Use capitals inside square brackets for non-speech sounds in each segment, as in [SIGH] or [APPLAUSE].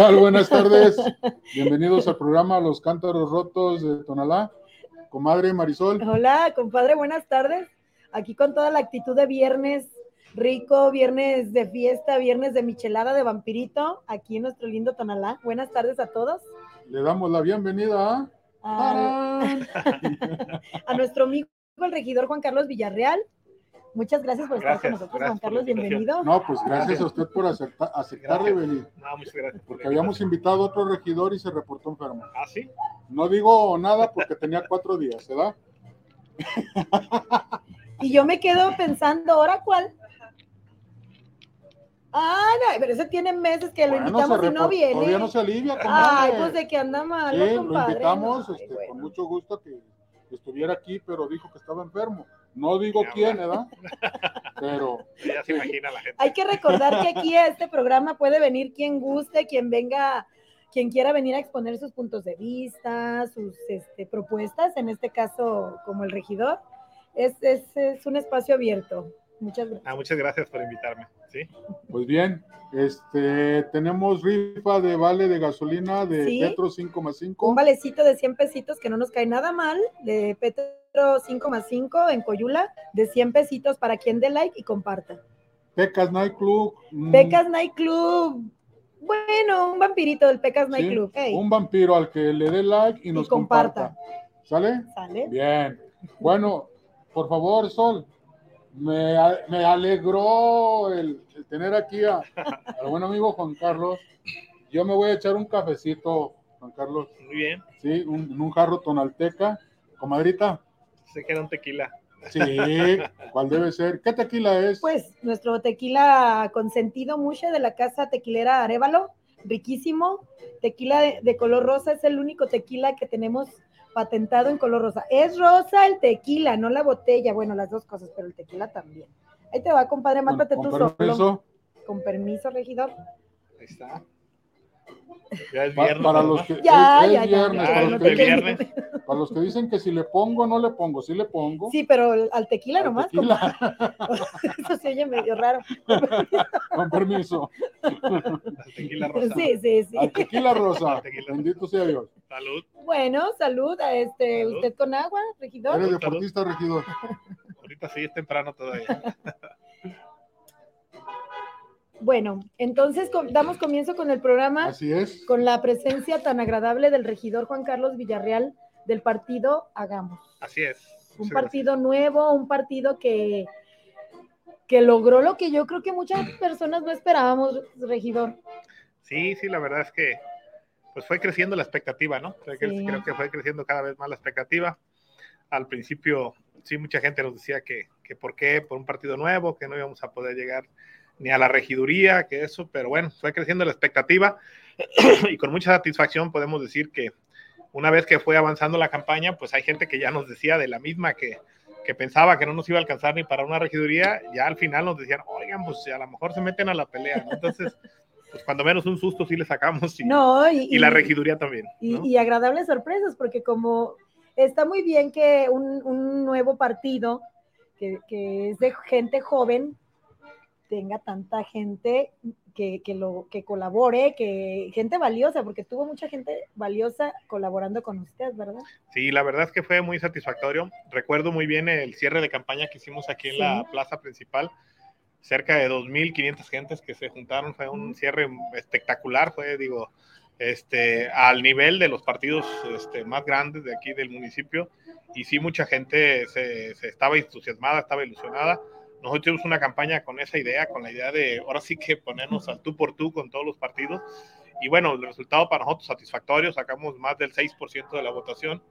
tal? Buenas tardes. [LAUGHS] Bienvenidos al programa Los Cántaros Rotos de Tonalá. Comadre Marisol. Hola, compadre, buenas tardes. Aquí con toda la actitud de viernes rico, viernes de fiesta, viernes de michelada de vampirito, aquí en nuestro lindo Tonalá. Buenas tardes a todos. Le damos la bienvenida a... [LAUGHS] a, nuestro amigo el regidor Juan Carlos Villarreal. Muchas gracias por estar con nosotros, Juan Carlos, bienvenido. No, pues gracias a usted por aceptar, aceptar de venir. No, muchas gracias. Porque habíamos invitado a otro regidor y se reportó enfermo. ¿Ah, sí? No digo nada porque tenía cuatro días, ¿verdad? y yo me quedo pensando, ¿ahora cuál? Ah, no, pero ese tiene meses que lo invitamos y no viene. Todavía no se alivia, Ay, pues de que anda mal, sí, Lo invitamos este, con mucho gusto que estuviera aquí, pero dijo que estaba enfermo. No digo quién, ¿verdad? Pero. [LAUGHS] Ya se imagina la gente. Hay que recordar que aquí a este programa puede venir quien guste, quien venga, quien quiera venir a exponer sus puntos de vista, sus este, propuestas, en este caso, como el regidor. Es, es, es un espacio abierto. Muchas gracias. Ah, muchas gracias por invitarme. ¿sí? Pues bien, este, tenemos rifa de vale de gasolina de Petro 5,5. Un valecito de 100 pesitos que no nos cae nada mal, de Petro 5,5 en Coyula, de 100 pesitos para quien dé like y comparta. Pecas Night Club. Mm. Pecas Night Club. Bueno, un vampirito del Pecas Night Club. Un vampiro al que le dé like y nos comparta. ¿Sale? Sale. Bien. Bueno, por favor, Sol, me, me alegró el, tener aquí a, al buen amigo Juan Carlos. Yo me voy a echar un cafecito, Juan Carlos. Muy bien. Sí, un, un jarro tonalteca. Comadrita. Se queda un tequila. Sí, ¿cuál debe ser? ¿Qué tequila es? Pues nuestro tequila consentido mucho de la casa tequilera Arevalo, riquísimo. Tequila de color rosa, es el único tequila que tenemos patentado en color rosa. Es rosa el tequila, no la botella. Bueno, las dos cosas, pero el tequila también. Ahí te va, compadre, mátate tú solo. Con permiso, regidor. Ahí está. Ya es viernes. Para, los que, ya, es, ya, viernes, ya, para, los que, viernes. para, los que, dicen que si le pongo, no le pongo, sí le pongo. Sí, pero al tequila al nomás. Tequila. [LAUGHS] Eso se oye medio raro. [LAUGHS] Con permiso. Al tequila rosa. Sí, sí, sí. Al tequila rosa. Bendito sea Dios. Salud. Bueno, salud a este, Salud. usted con agua, regidor. Eres deportista, regidor. Ahorita sí es temprano todavía. [LAUGHS] Bueno, entonces damos comienzo con el programa Así es. con la presencia tan agradable del regidor Juan Carlos Villarreal del partido Hagamos. Así es. Un partido nuevo, un partido que, que logró lo que yo creo que muchas personas no esperábamos, regidor. Sí, sí, la verdad es que pues fue creciendo la expectativa, ¿no? Creo que, Sí. creo que fue creciendo cada vez más la expectativa. Al principio, sí, mucha gente nos decía que, que por qué, por un partido nuevo, que no íbamos a poder llegar ni a la regiduría, que eso, pero bueno, fue creciendo la expectativa [CLEARS THROAT] y con mucha satisfacción podemos decir que una vez que fue avanzando la campaña, pues hay gente que ya nos decía de la misma que, que pensaba que no nos iba a alcanzar ni para una regiduría, ya al final nos decían, oigan, pues a lo mejor se meten a la pelea, ¿no? Entonces, pues cuando menos un susto sí le sacamos y, No, y, y la regiduría también. y, ¿no? y agradables sorpresas, porque como está muy bien que un, un nuevo partido que, que es de gente joven tenga tanta gente que, que lo que colabore, que gente valiosa, porque tuvo mucha gente valiosa colaborando con usted, ¿verdad? Sí, la verdad es que fue muy satisfactorio. Recuerdo muy bien el cierre de campaña que hicimos aquí en Sí. la plaza principal. Cerca de 2.500 gentes que se juntaron. Fue un cierre espectacular. Fue, digo, este, al nivel de los partidos este, más grandes de aquí del municipio. Y sí, mucha gente se, se estaba entusiasmada, estaba ilusionada. Nosotros tuvimos una campaña con esa idea, con la idea de ahora sí que ponernos al tú por tú con todos los partidos. Y bueno, el resultado para nosotros satisfactorio, sacamos más del 6% de la votación.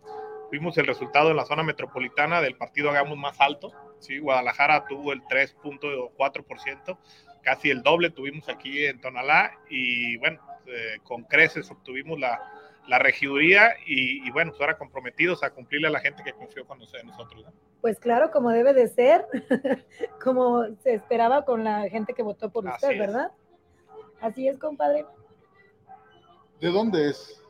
Vimos el resultado en la zona metropolitana del partido Hagamos más alto. ¿sí? Guadalajara tuvo el 3.4%, casi el doble tuvimos aquí en Tonalá. Y bueno, eh, con creces obtuvimos la, la regiduría y, y, bueno, pues ahora comprometidos a cumplirle a la gente que confió con nosotros. ¿no? Pues claro, como debe de ser, [LAUGHS] como se esperaba con la gente que votó por Así usted, es. ¿verdad? Así es, compadre. ¿De dónde es?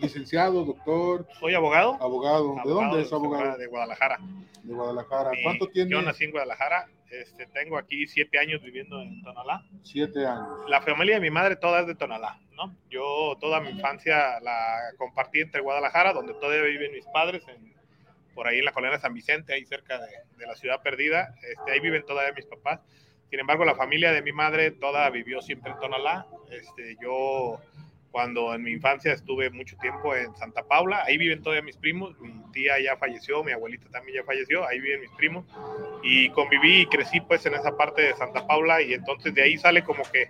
Licenciado, doctor, Soy abogado. abogado. ¿De dónde es abogado? De Guadalajara. De Guadalajara. Y ¿Cuánto tiene? Yo nací en Guadalajara. Este, tengo aquí siete años viviendo en Tonalá. Siete años. La familia de mi madre toda es de Tonalá, Yo toda mi infancia la compartí entre Guadalajara, donde todavía viven mis padres, por ahí en la colonia San Vicente, ahí cerca de, de la ciudad perdida. Este, ahí viven todavía mis papás. Sin embargo, la familia de mi madre toda vivió siempre en Tonalá. Este, yo, cuando en mi infancia estuve mucho tiempo en Santa Paula, ahí viven todavía mis primos. Mi tía ya falleció, mi abuelita también ya falleció, ahí viven mis primos. Y conviví y crecí pues en esa parte de Santa Paula y entonces de ahí sale como que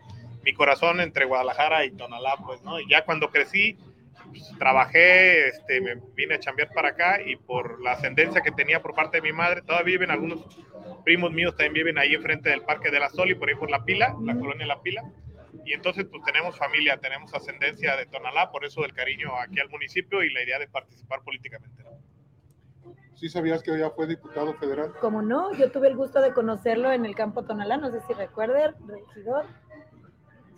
mi corazón entre Guadalajara y Tonalá, pues, ¿no? Y ya cuando crecí, pues, trabajé, este, me vine a chambear para acá y por la ascendencia que tenía por parte de mi madre, todavía viven algunos primos míos, también viven ahí enfrente del Parque de la Sol y por ahí por La Pila, la colonia La Pila. Y entonces, pues tenemos familia, tenemos ascendencia de Tonalá, por eso el cariño aquí al municipio y la idea de participar políticamente. ¿no? ¿Sí sabías que ya fue diputado federal? Como no, yo tuve el gusto de conocerlo en el campo Tonalá, no sé si recuerde, regidor.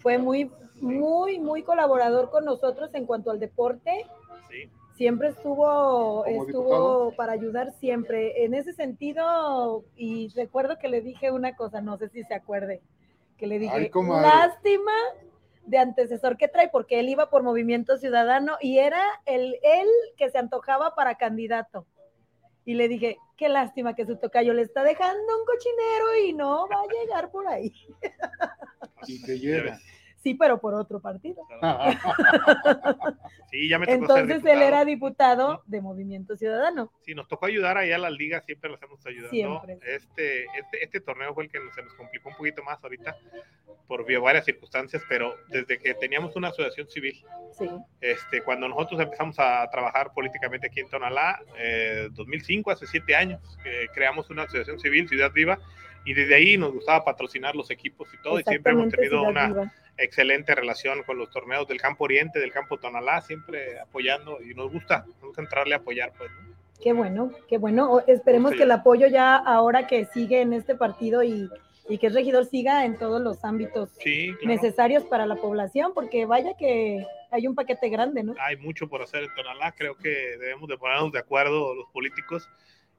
Fue muy, muy, muy colaborador con nosotros en cuanto al deporte. Sí. Siempre estuvo, estuvo diputado. para ayudar siempre. En ese sentido, y recuerdo que le dije una cosa, no sé si se acuerde, que le dije, Ay, lástima de antecesor que trae, porque él iba por Movimiento Ciudadano y era el, él que se antojaba para candidato. Y le dije, qué lástima que su tocayo le está dejando un cochinero y no va a llegar por ahí. [LAUGHS] Y [LAUGHS] que llega. Sí, pero por otro partido. [LAUGHS] Sí, ya me tocó ser Entonces él diputado. era diputado de Movimiento Ciudadano. Sí, nos tocó ayudar allá a las ligas, siempre los hemos ayudado. Siempre. Este, este, este torneo fue el que se nos complicó un poquito más ahorita por varias circunstancias, pero desde que teníamos una asociación civil, Sí. este, cuando nosotros empezamos a trabajar políticamente aquí en Tonalá, eh, 2005, hace siete años, que creamos una asociación civil, Ciudad Viva, y desde ahí nos gustaba patrocinar los equipos y todo, y siempre hemos tenido una excelente relación con los torneos del campo oriente, del campo Tonalá, siempre apoyando, y nos gusta, nos gusta entrarle a apoyar, pues. ¿no? Qué bueno, qué bueno. Esperemos Sí. que el apoyo ya ahora que sigue en este partido y, y que es regidor siga en todos los ámbitos Sí, claro. necesarios para la población, porque vaya que hay un paquete grande, ¿no? hay mucho por hacer en Tonalá. Creo que debemos de ponernos de acuerdo los políticos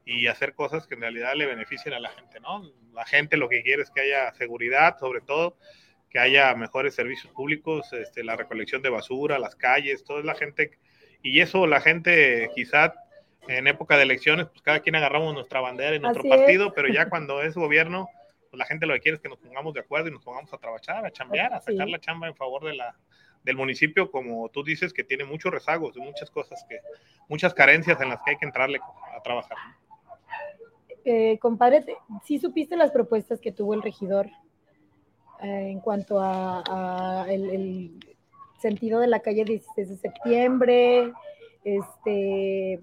y hacer cosas que en realidad le beneficien a la gente, ¿no? La gente lo que quiere es que haya seguridad, sobre todo, que haya mejores servicios públicos, este, la recolección de basura, las calles, toda la gente. Y eso la gente quizá en época de elecciones, pues cada quien agarramos nuestra bandera en nuestro Así es. partido, pero ya cuando es gobierno, pues la gente lo que quiere es que nos pongamos de acuerdo y nos pongamos a trabajar, a chambear, a Sí. sacar la chamba en favor de la, del municipio, como tú dices, que tiene muchos rezagos, muchas cosas, que muchas carencias en las que hay que entrarle a trabajar. Eh, compadre, ¿sí supiste las propuestas que tuvo el regidor eh, en cuanto a, a el, el sentido de la calle 16 de septiembre? Este,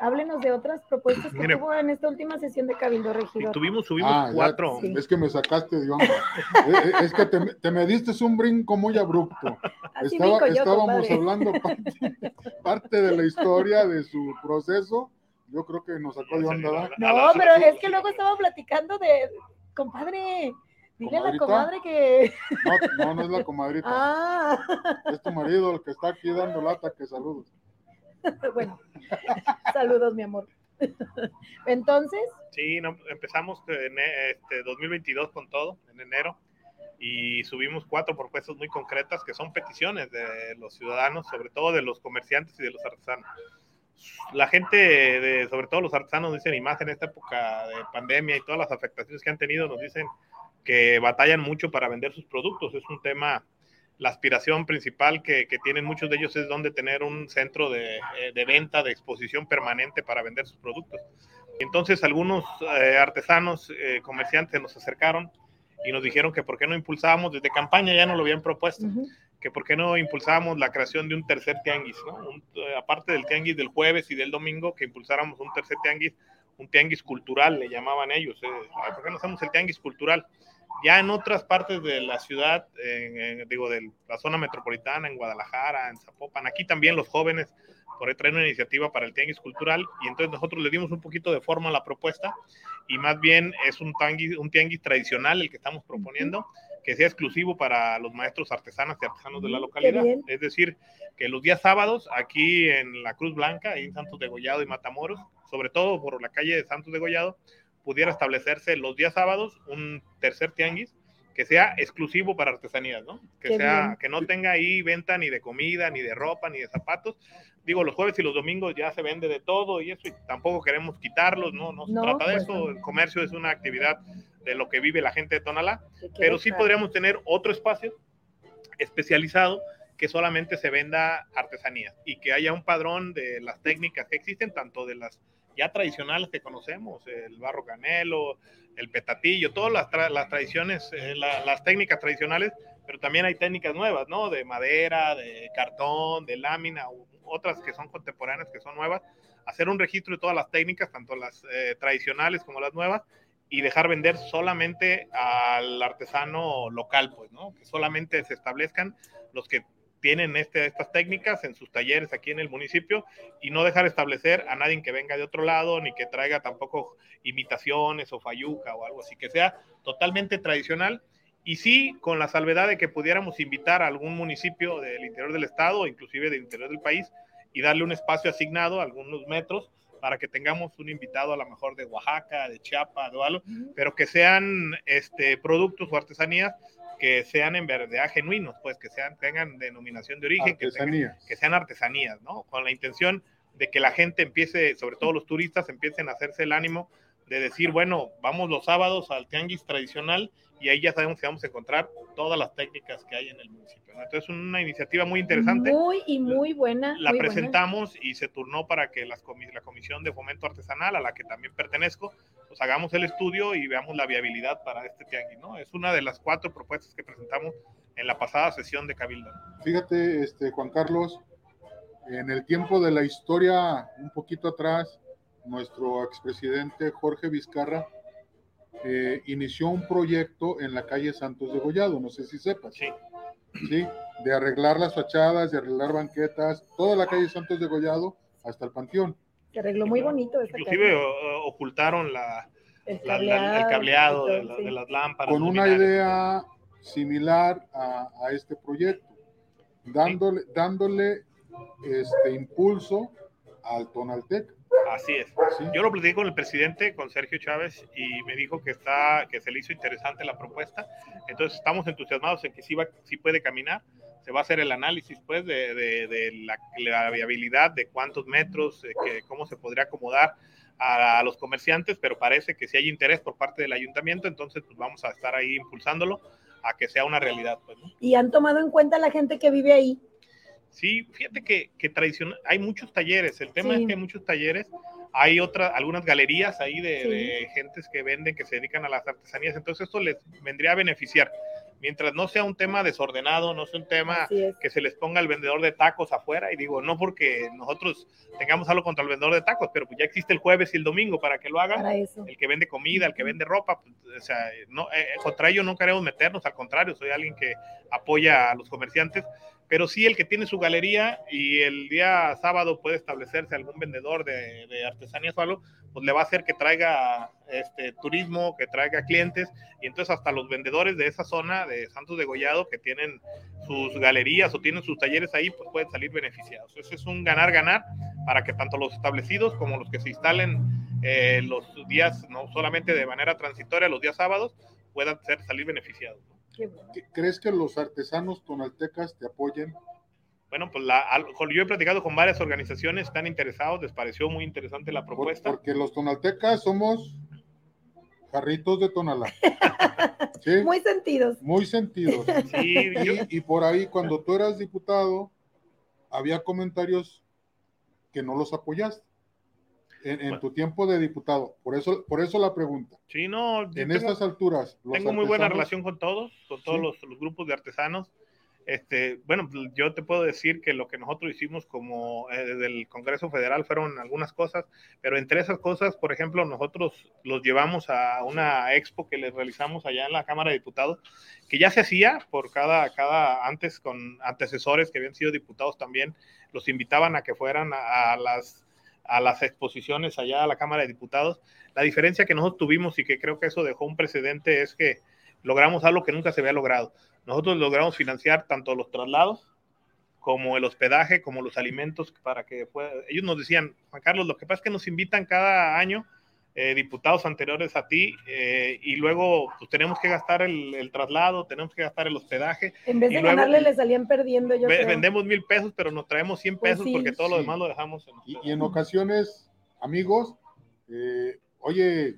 háblenos de otras propuestas que Mire. tuvo en esta última sesión de Cabildo Regidor. tuvimos, subimos Ah, ya. cuatro. Sí. Es que me sacaste de onda. [LAUGHS] Eh, eh, es que te, te me diste un brinco muy abrupto. Así Estaba- brinco yo, estábamos compadre. hablando [LAUGHS] parte, parte de la historia de su proceso. Yo creo que nos sacó de onda. No, pero es que luego estaba platicando de, compadre, dile a la comadre que... No, no, no es la comadrita. Ah, Es tu marido el que está aquí dando lata. Que saludos. [LAUGHS] bueno, [LAUGHS] saludos, mi amor. [LAUGHS] Entonces, Sí, no, empezamos en este 2022 con todo, en enero, y subimos cuatro propuestas muy concretas que son peticiones de los ciudadanos, sobre todo de los comerciantes y de los artesanos. La gente, sobre todo los artesanos, dicen, y más en esta época de pandemia y todas las afectaciones que han tenido, nos dicen que batallan mucho para vender sus productos. Es un tema, la aspiración principal que, tienen muchos de ellos es donde tener un centro de, eh, de venta, de exposición permanente para vender sus productos. Entonces algunos eh, artesanos, eh, comerciantes nos acercaron y nos dijeron que por qué no impulsábamos, desde campaña ya nos lo habían propuesto, que por qué no impulsábamos la creación de un tercer tianguis, ¿no? Un, eh, aparte del tianguis del jueves y del domingo, que impulsáramos un tercer tianguis, un tianguis cultural, le llamaban ellos. eh, "Ay, ¿Por qué no hacemos el tianguis cultural? Ya en otras partes de la ciudad, digo, de la zona metropolitana, en Guadalajara, en Zapopan, aquí también los jóvenes por ahí traen una iniciativa para el tianguis cultural y entonces nosotros le dimos un poquito de forma a la propuesta y más bien es un un tianguis tradicional el que estamos proponiendo que sea exclusivo para los maestros artesanas y artesanos de la Mm, localidad. Es decir, que los días sábados aquí en la Cruz Blanca, en Santos de Gollado y Matamoros, sobre todo por la calle de Santos de Gollado, pudiera establecerse los días sábados un tercer tianguis que sea exclusivo para artesanías, ¿no? Que Qué sea, bien. que no tenga ahí venta ni de comida, ni de ropa, ni de zapatos. Digo, los jueves y los domingos ya se vende de todo y eso, y tampoco queremos quitarlos, ¿no? No se No, trata de pues eso. no. El comercio es una actividad de lo que vive la gente de Tonalá, pero sí podríamos tener otro espacio especializado que solamente se venda artesanías y que haya un padrón de las técnicas que existen, tanto de las ya tradicionales que conocemos, el barro canelo, el petatillo, todas las, las tradiciones, eh, la- las técnicas tradicionales, pero también hay técnicas nuevas, ¿no? De madera, de cartón, de lámina, otras que son contemporáneas, que son nuevas, hacer un registro de todas las técnicas, tanto las eh, tradicionales como las nuevas, y dejar vender solamente al artesano local, pues, ¿no? Que solamente se establezcan los que tienen este, estas técnicas en sus talleres aquí en el municipio y no dejar establecer a nadie que venga de otro lado ni que traiga tampoco imitaciones o fayuca o algo así, que sea totalmente tradicional. Y sí con la salvedad de que pudiéramos invitar a algún municipio del interior del estado inclusive del interior del país y darle un espacio asignado, algunos metros, para que tengamos un invitado a lo mejor de Oaxaca, de Chiapas o algo, pero que sean este, productos o artesanías que sean en verdad genuinos, pues que sean, tengan denominación de origen, que, tengan- que sean artesanías, ¿no? Con la intención de que la gente empiece, sobre todo los turistas, empiecen a hacerse el ánimo de decir, bueno, vamos los sábados al tianguis tradicional y ahí ya sabemos que vamos a encontrar todas las técnicas que hay en el municipio. Entonces, una iniciativa muy interesante Muy y muy buena. la muy buena. presentamos y se turnó para que las comi- la Comisión de Fomento Artesanal, a la que también pertenezco, pues hagamos el estudio y veamos la viabilidad para este tianguis, ¿no? Es una de las cuatro propuestas que presentamos en la pasada sesión de Cabildo. Fíjate, este, Juan Carlos, en el tiempo de la historia, un poquito atrás, nuestro expresidente Jorge Vizcarra eh, inició un proyecto en la calle Santos de Gollado, no sé si sepas, Sí, ¿sí? De arreglar las fachadas, de arreglar banquetas, toda la calle Santos de Gollado hasta el Panteón. Se arregló muy bonito esa inclusive calle. ocultaron la, el la- la- el cableado de, todo, la- sí. de las lámparas. Con una idea similar a, a este proyecto, dándole, dándole este impulso al Tonaltec. Así es. ¿sí? Yo lo platiqué con el presidente, con Sergio Chávez, y me dijo que está, que se le hizo interesante la propuesta. Entonces estamos entusiasmados en que sí, va, sí puede caminar. Se va a hacer el análisis, pues, de, de- de la, la viabilidad, de cuántos metros, de que, cómo se podría acomodar a, a los comerciantes, pero parece que sí hay interés por parte del ayuntamiento, entonces pues vamos a estar ahí impulsándolo a que sea una realidad, pues, ¿no? Y han tomado en cuenta la gente que vive ahí. Sí, fíjate que, que tradicional, hay muchos talleres, el tema Sí. es que hay muchos talleres, hay otras, algunas galerías ahí de, Sí. de gentes que venden, que se dedican a las artesanías, entonces esto les vendría a beneficiar, mientras no sea un tema desordenado, no sea un tema es. que se les ponga el vendedor de tacos afuera, y digo, no porque nosotros tengamos algo contra el vendedor de tacos, pero pues ya existe el jueves y el domingo para que lo hagan, el que vende comida, el que vende ropa, pues, o sea, no, eh, contra ello no queremos meternos, al contrario, soy alguien que apoya a los comerciantes, pero sí el que tiene su galería y el día sábado puede establecerse algún vendedor de, de artesanías o pues le va a hacer que traiga este turismo, que traiga clientes, y entonces hasta los vendedores de esa zona de Santos de Gollado que tienen sus galerías o tienen sus talleres ahí, pues pueden salir beneficiados. Eso es un ganar-ganar para que tanto los establecidos como los que se instalen eh, los días, no solamente de manera transitoria, los días sábados, puedan ser, salir beneficiados. ¿No? Qué bueno. ¿Qué- ¿Crees que los artesanos tonaltecas te apoyen? Bueno, pues la, yo he platicado con varias organizaciones, están interesados, les pareció muy interesante la Por- propuesta. porque los tonaltecas somos jarritos de Tonalá. [LAUGHS] ¿Sí? Muy, Muy sentidos. sentidos. [LAUGHS] Sí, yo, Y, y por ahí, cuando tú eras diputado, había comentarios que no los apoyaste en, en Bueno. tu tiempo de diputado. Por eso, por eso la pregunta. sí, no, En tengo- estas alturas, los tengo muy buena relación con todos, con todos Sí. los, los grupos de artesanos. Este, bueno, yo te puedo decir que lo que nosotros hicimos como eh, desde el Congreso Federal fueron algunas cosas, pero entre esas cosas, por ejemplo, nosotros los llevamos a una expo que les realizamos allá en la Cámara de Diputados, que ya se hacía por cada, cada antes con antecesores que habían sido diputados también, los invitaban a que fueran a, a las a las exposiciones allá a la Cámara de Diputados. La diferencia que nosotros tuvimos y que creo que eso dejó un precedente es que logramos algo que nunca se había logrado. Nosotros logramos financiar tanto los traslados como el hospedaje, como los alimentos para que pueda... Ellos nos decían, Juan Carlos, lo que pasa es que nos invitan cada año eh, diputados anteriores a ti eh, y luego pues, tenemos que gastar el, traslado, tenemos que gastar el hospedaje. En vez de ganarle le salían perdiendo. Yo vendemos mil pesos, pero nos traemos 100 pues pesos porque todo lo demás lo dejamos. En y, y, en ocasiones, amigos, eh, oye,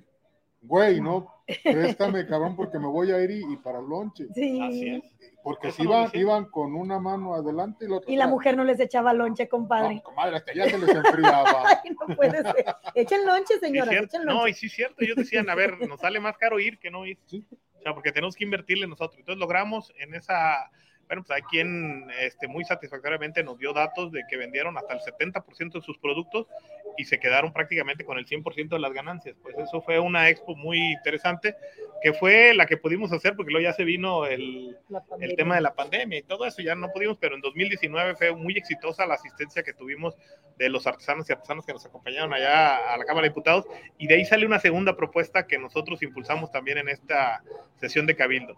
güey, ¿no? [LAUGHS] Préstame, cabrón, porque me voy a ir y, para el lonche. Sí. Así es. Porque si iban, iban con una mano adelante y la otra. Y la mujer no les echaba lonche, compadre. No, comadre, hasta ya se les enfriaba. [LAUGHS] Ay, no puede ser. Echen lonche, señora. echen lonche. No, y sí es cierto. Ellos decían, a ver, nos sale más caro ir que no ir. ¿Sí? O sea, porque tenemos que invertirle nosotros. Entonces logramos en esa bueno, pues hay quien este, muy satisfactoriamente nos dio datos de que vendieron hasta el 70% de sus productos y se quedaron prácticamente con el 100% de las ganancias. Pues eso fue una expo muy interesante, que fue la que pudimos hacer, porque luego ya se vino el, el tema de la pandemia y todo eso, ya no pudimos, pero en 2019 fue muy exitosa la asistencia que tuvimos de los artesanos y artesanos que nos acompañaron allá a la Cámara de Diputados, y de ahí sale una segunda propuesta que nosotros impulsamos también en esta sesión de Cabildo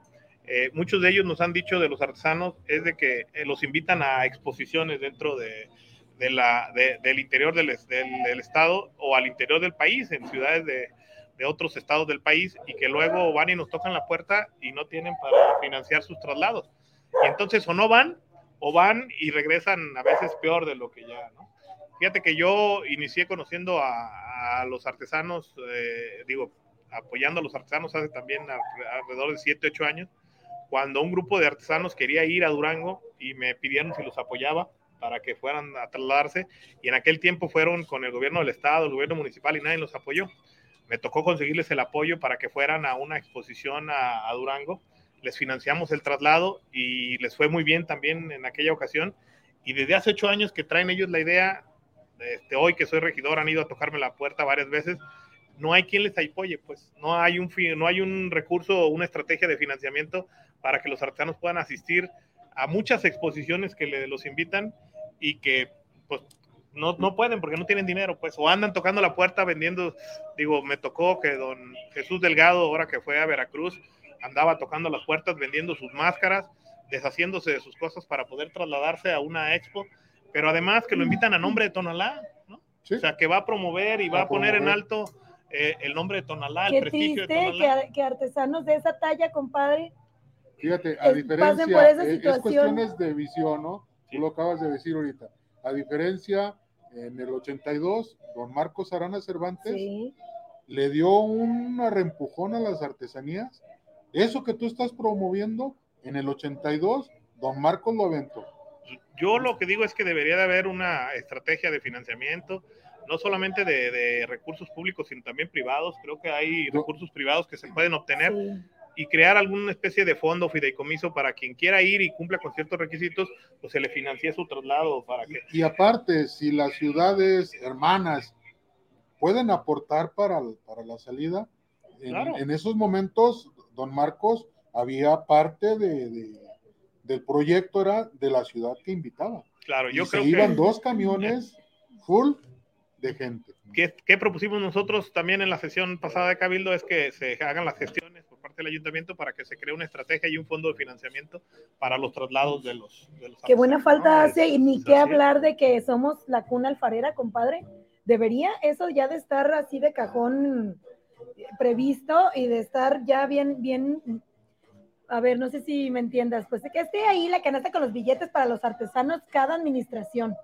eh, muchos de ellos nos han dicho de los artesanos es de que eh, los invitan a exposiciones dentro de, la, del interior del, estado o al interior del país, en ciudades de, otros estados del país, y que luego van y nos tocan la puerta y no tienen para financiar sus traslados. Y entonces o no van, o van y regresan a veces peor de lo que ya, ¿no? Fíjate que yo inicié conociendo a, los artesanos, eh, digo, apoyando a los artesanos hace también alrededor de 7, 8 años, cuando un grupo de artesanos quería ir a Durango y me pidieron si los apoyaba para que fueran a trasladarse y en aquel tiempo fueron con el gobierno del estado, el gobierno municipal y nadie los apoyó. Me tocó conseguirles el apoyo para que fueran a una exposición a, Durango. Les financiamos el traslado y les fue muy bien también en aquella ocasión. Y desde hace ocho años que traen ellos la idea, este, hoy que soy regidor han ido a tocarme la puerta varias veces, no hay quien les apoye, pues no hay un, no hay un recurso o una estrategia de financiamiento para que los artesanos puedan asistir a muchas exposiciones que le, los invitan y que pues no, no, pueden porque no tienen dinero, pues, o andan tocando la puerta vendiendo, digo, me tocó que don Jesús Delgado, ahora que fue a Veracruz, andaba tocando las puertas vendiendo sus máscaras, deshaciéndose de sus cosas para poder trasladarse a una expo, pero además que lo invitan a nombre de Tonalá, ¿no? O sea, que va a promover y va a, poner en alto eh, el nombre de Tonalá, el prestigio de Tonalá. Que, que artesanos de esa talla, compadre, Fíjate, a diferencia, es, cuestiones de visión, ¿no? Tú lo acabas de decir ahorita. A diferencia, en el 82, don Marcos Arana Cervantes le dio una reempujón a las artesanías. Eso que tú estás promoviendo, en el 82, don Marcos lo aventó. Yo lo que digo es que debería de haber una estrategia de financiamiento, no solamente de, recursos públicos, sino también privados. Creo que hay recursos privados que se pueden obtener y crear alguna especie de fondo fideicomiso para quien quiera ir y cumpla con ciertos requisitos, pues se le financie su traslado para que... Y aparte, si las ciudades hermanas pueden aportar para, para la salida, en, esos momentos, don Marcos, había parte de, del proyecto, era de la ciudad que invitaba. Claro, yo creo que... iban dos camiones full de gente. ¿Qué, ¿Qué propusimos nosotros también en la sesión pasada de Cabildo? Es que se hagan las gestiones parte del ayuntamiento para que se cree una estrategia y un fondo de financiamiento para los traslados de los... De Qué buena falta hace y ni qué hablar de que somos la cuna alfarera, compadre. Debería eso ya de estar así de cajón previsto y de estar ya bien, bien, a ver, no sé si me entiendas, pues que esté ahí la canasta con los billetes para los artesanos cada administración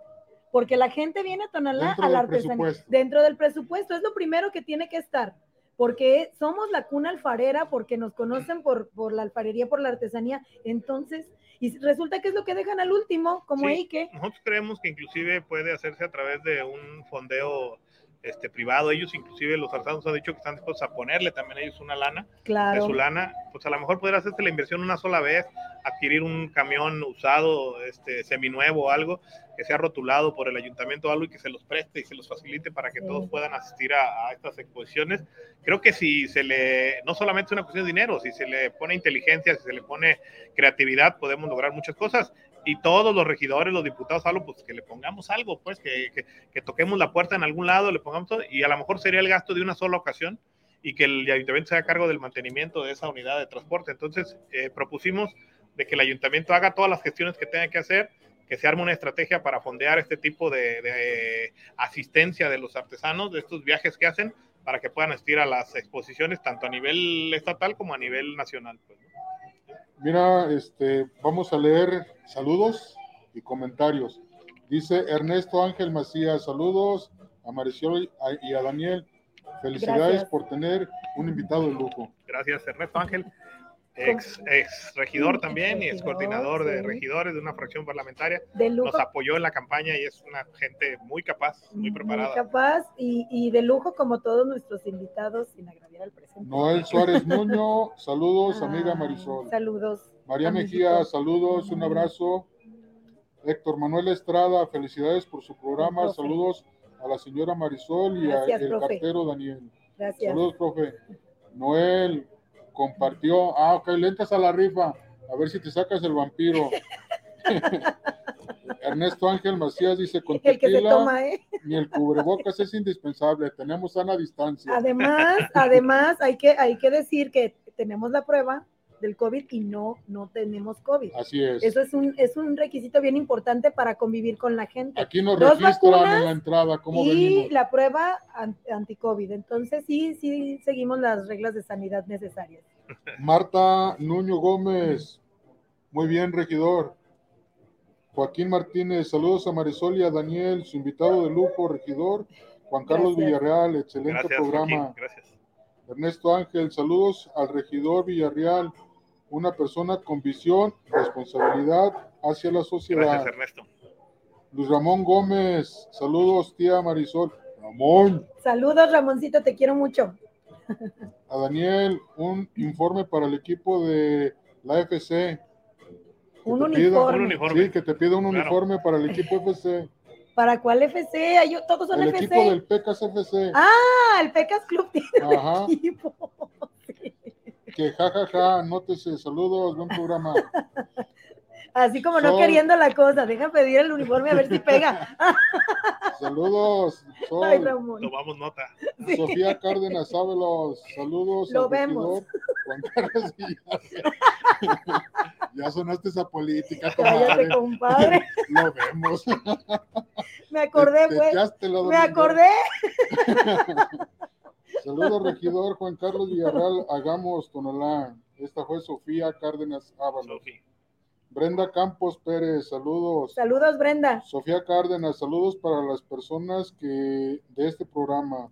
porque la gente viene a Tonalá a la artesanía dentro del presupuesto, es lo primero que tiene que estar porque somos la cuna alfarera, porque nos conocen por, por la alfarería, por la artesanía, entonces, y resulta que es lo que dejan al último, como ahí que... Nosotros creemos que inclusive puede hacerse a través de un fondeo este, privado. Ellos, inclusive, los artesanos han dicho que están dispuestos a ponerle también ellos una lana de su lana. Pues a lo mejor poder hacerse la inversión una sola vez, adquirir un camión usado, este, seminuevo o algo, que sea rotulado por el ayuntamiento o algo y que se los preste y se los facilite para que todos puedan asistir a, estas exposiciones. Creo que si se le, no solamente es una cuestión de dinero, si se le pone inteligencia, si se le pone creatividad, podemos lograr muchas cosas y todos los regidores, los diputados, algo, pues que le pongamos algo, pues que, que, toquemos la puerta en algún lado, le pongamos y a lo mejor sería el gasto de una sola ocasión y que el ayuntamiento se haga cargo del mantenimiento de esa unidad de transporte. Entonces, eh, propusimos de que el ayuntamiento haga todas las gestiones que tenga que hacer, que se arme una estrategia para fondear este tipo de, asistencia de los artesanos, de estos viajes que hacen, para que puedan asistir a las exposiciones tanto a nivel estatal como a nivel nacional. Pues. Mira, este, vamos a leer saludos y comentarios. Dice Ernesto Ángel Macías, saludos a Marisol y a Daniel. Felicidades Gracias. por tener un invitado de lujo. Gracias, Ernesto Ángel, ex, ex regidor también y ex coordinador de regidores de una fracción parlamentaria. De lujo. Nos apoyó en la campaña y es una gente muy capaz, muy preparada. capaz y, y de lujo como todos nuestros invitados sin agraviar al presente. Noel Suárez [LAUGHS] Nuño, saludos, amiga Ah, Marisol. Saludos. María. Mejía, saludos, un abrazo. Héctor Manuel Estrada, felicidades por su programa. Profe. Saludos a la señora Marisol y al cartero Daniel. Gracias. Saludos, profe. Noel compartió. Ah, ok, le entras a la rifa. A ver si te sacas el vampiro. [LAUGHS] Ernesto Ángel Macías dice: con El que se tequila toma, ¿eh? ni el cubrebocas es indispensable. Tenemos sana distancia. Además, además hay que, hay que decir que tenemos la prueba del COVID y no, no tenemos COVID. Así es. Eso es un, es un requisito bien importante para convivir con la gente. Aquí nos Dos registran vacunas en la entrada. ¿Cómo y venimos? la prueba an- anti-COVID. Entonces sí, sí seguimos las reglas de sanidad necesarias. Marta Nuño Gómez. Muy bien, regidor. Joaquín Martínez, saludos a Marisol y a Daniel, su invitado de lujo, regidor. Juan Carlos Gracias. Villarreal, excelente Gracias, programa. Joaquín, gracias. Ernesto Ángel, saludos al regidor Villarreal, una persona con visión, responsabilidad hacia la Gracias, sociedad. Ernesto. Luis Ramón Gómez, saludos, tía Marisol. Ramón. Saludos, Ramoncito, te quiero mucho. A Daniel, un informe para el equipo de la FC. Un uniforme. pida- Un uniforme. Sí, que te pida un Claro. uniforme para el equipo FC. ¿Para cuál FC? Ay, yo- todos son El FC. equipo del Pecas FC. Ah, el Pecas Club tiene Ajá. equipo. [LAUGHS] Sí. Que jajaja, anótese, saludos, buen programa. Así como no queriendo la cosa, deja pedir el uniforme a ver si pega. Saludos, Ay, Sol. Ramón. Tomamos nota. Sí. Sofía Cárdenas Ábalos, saludos. Lo vemos. Juan Carlos ya sonaste esa política, Cállate, compadre. Lo vemos. Me acordé, pues. la Me acordé. [LAUGHS] Saludos, regidor Juan Carlos Villarreal, hagamos Tonalá. Esta fue Sofía Cárdenas Ábalos. Sofi. Brenda Campos Pérez, saludos. Saludos, Brenda. Sofía Cárdenas, saludos para las personas que de este programa.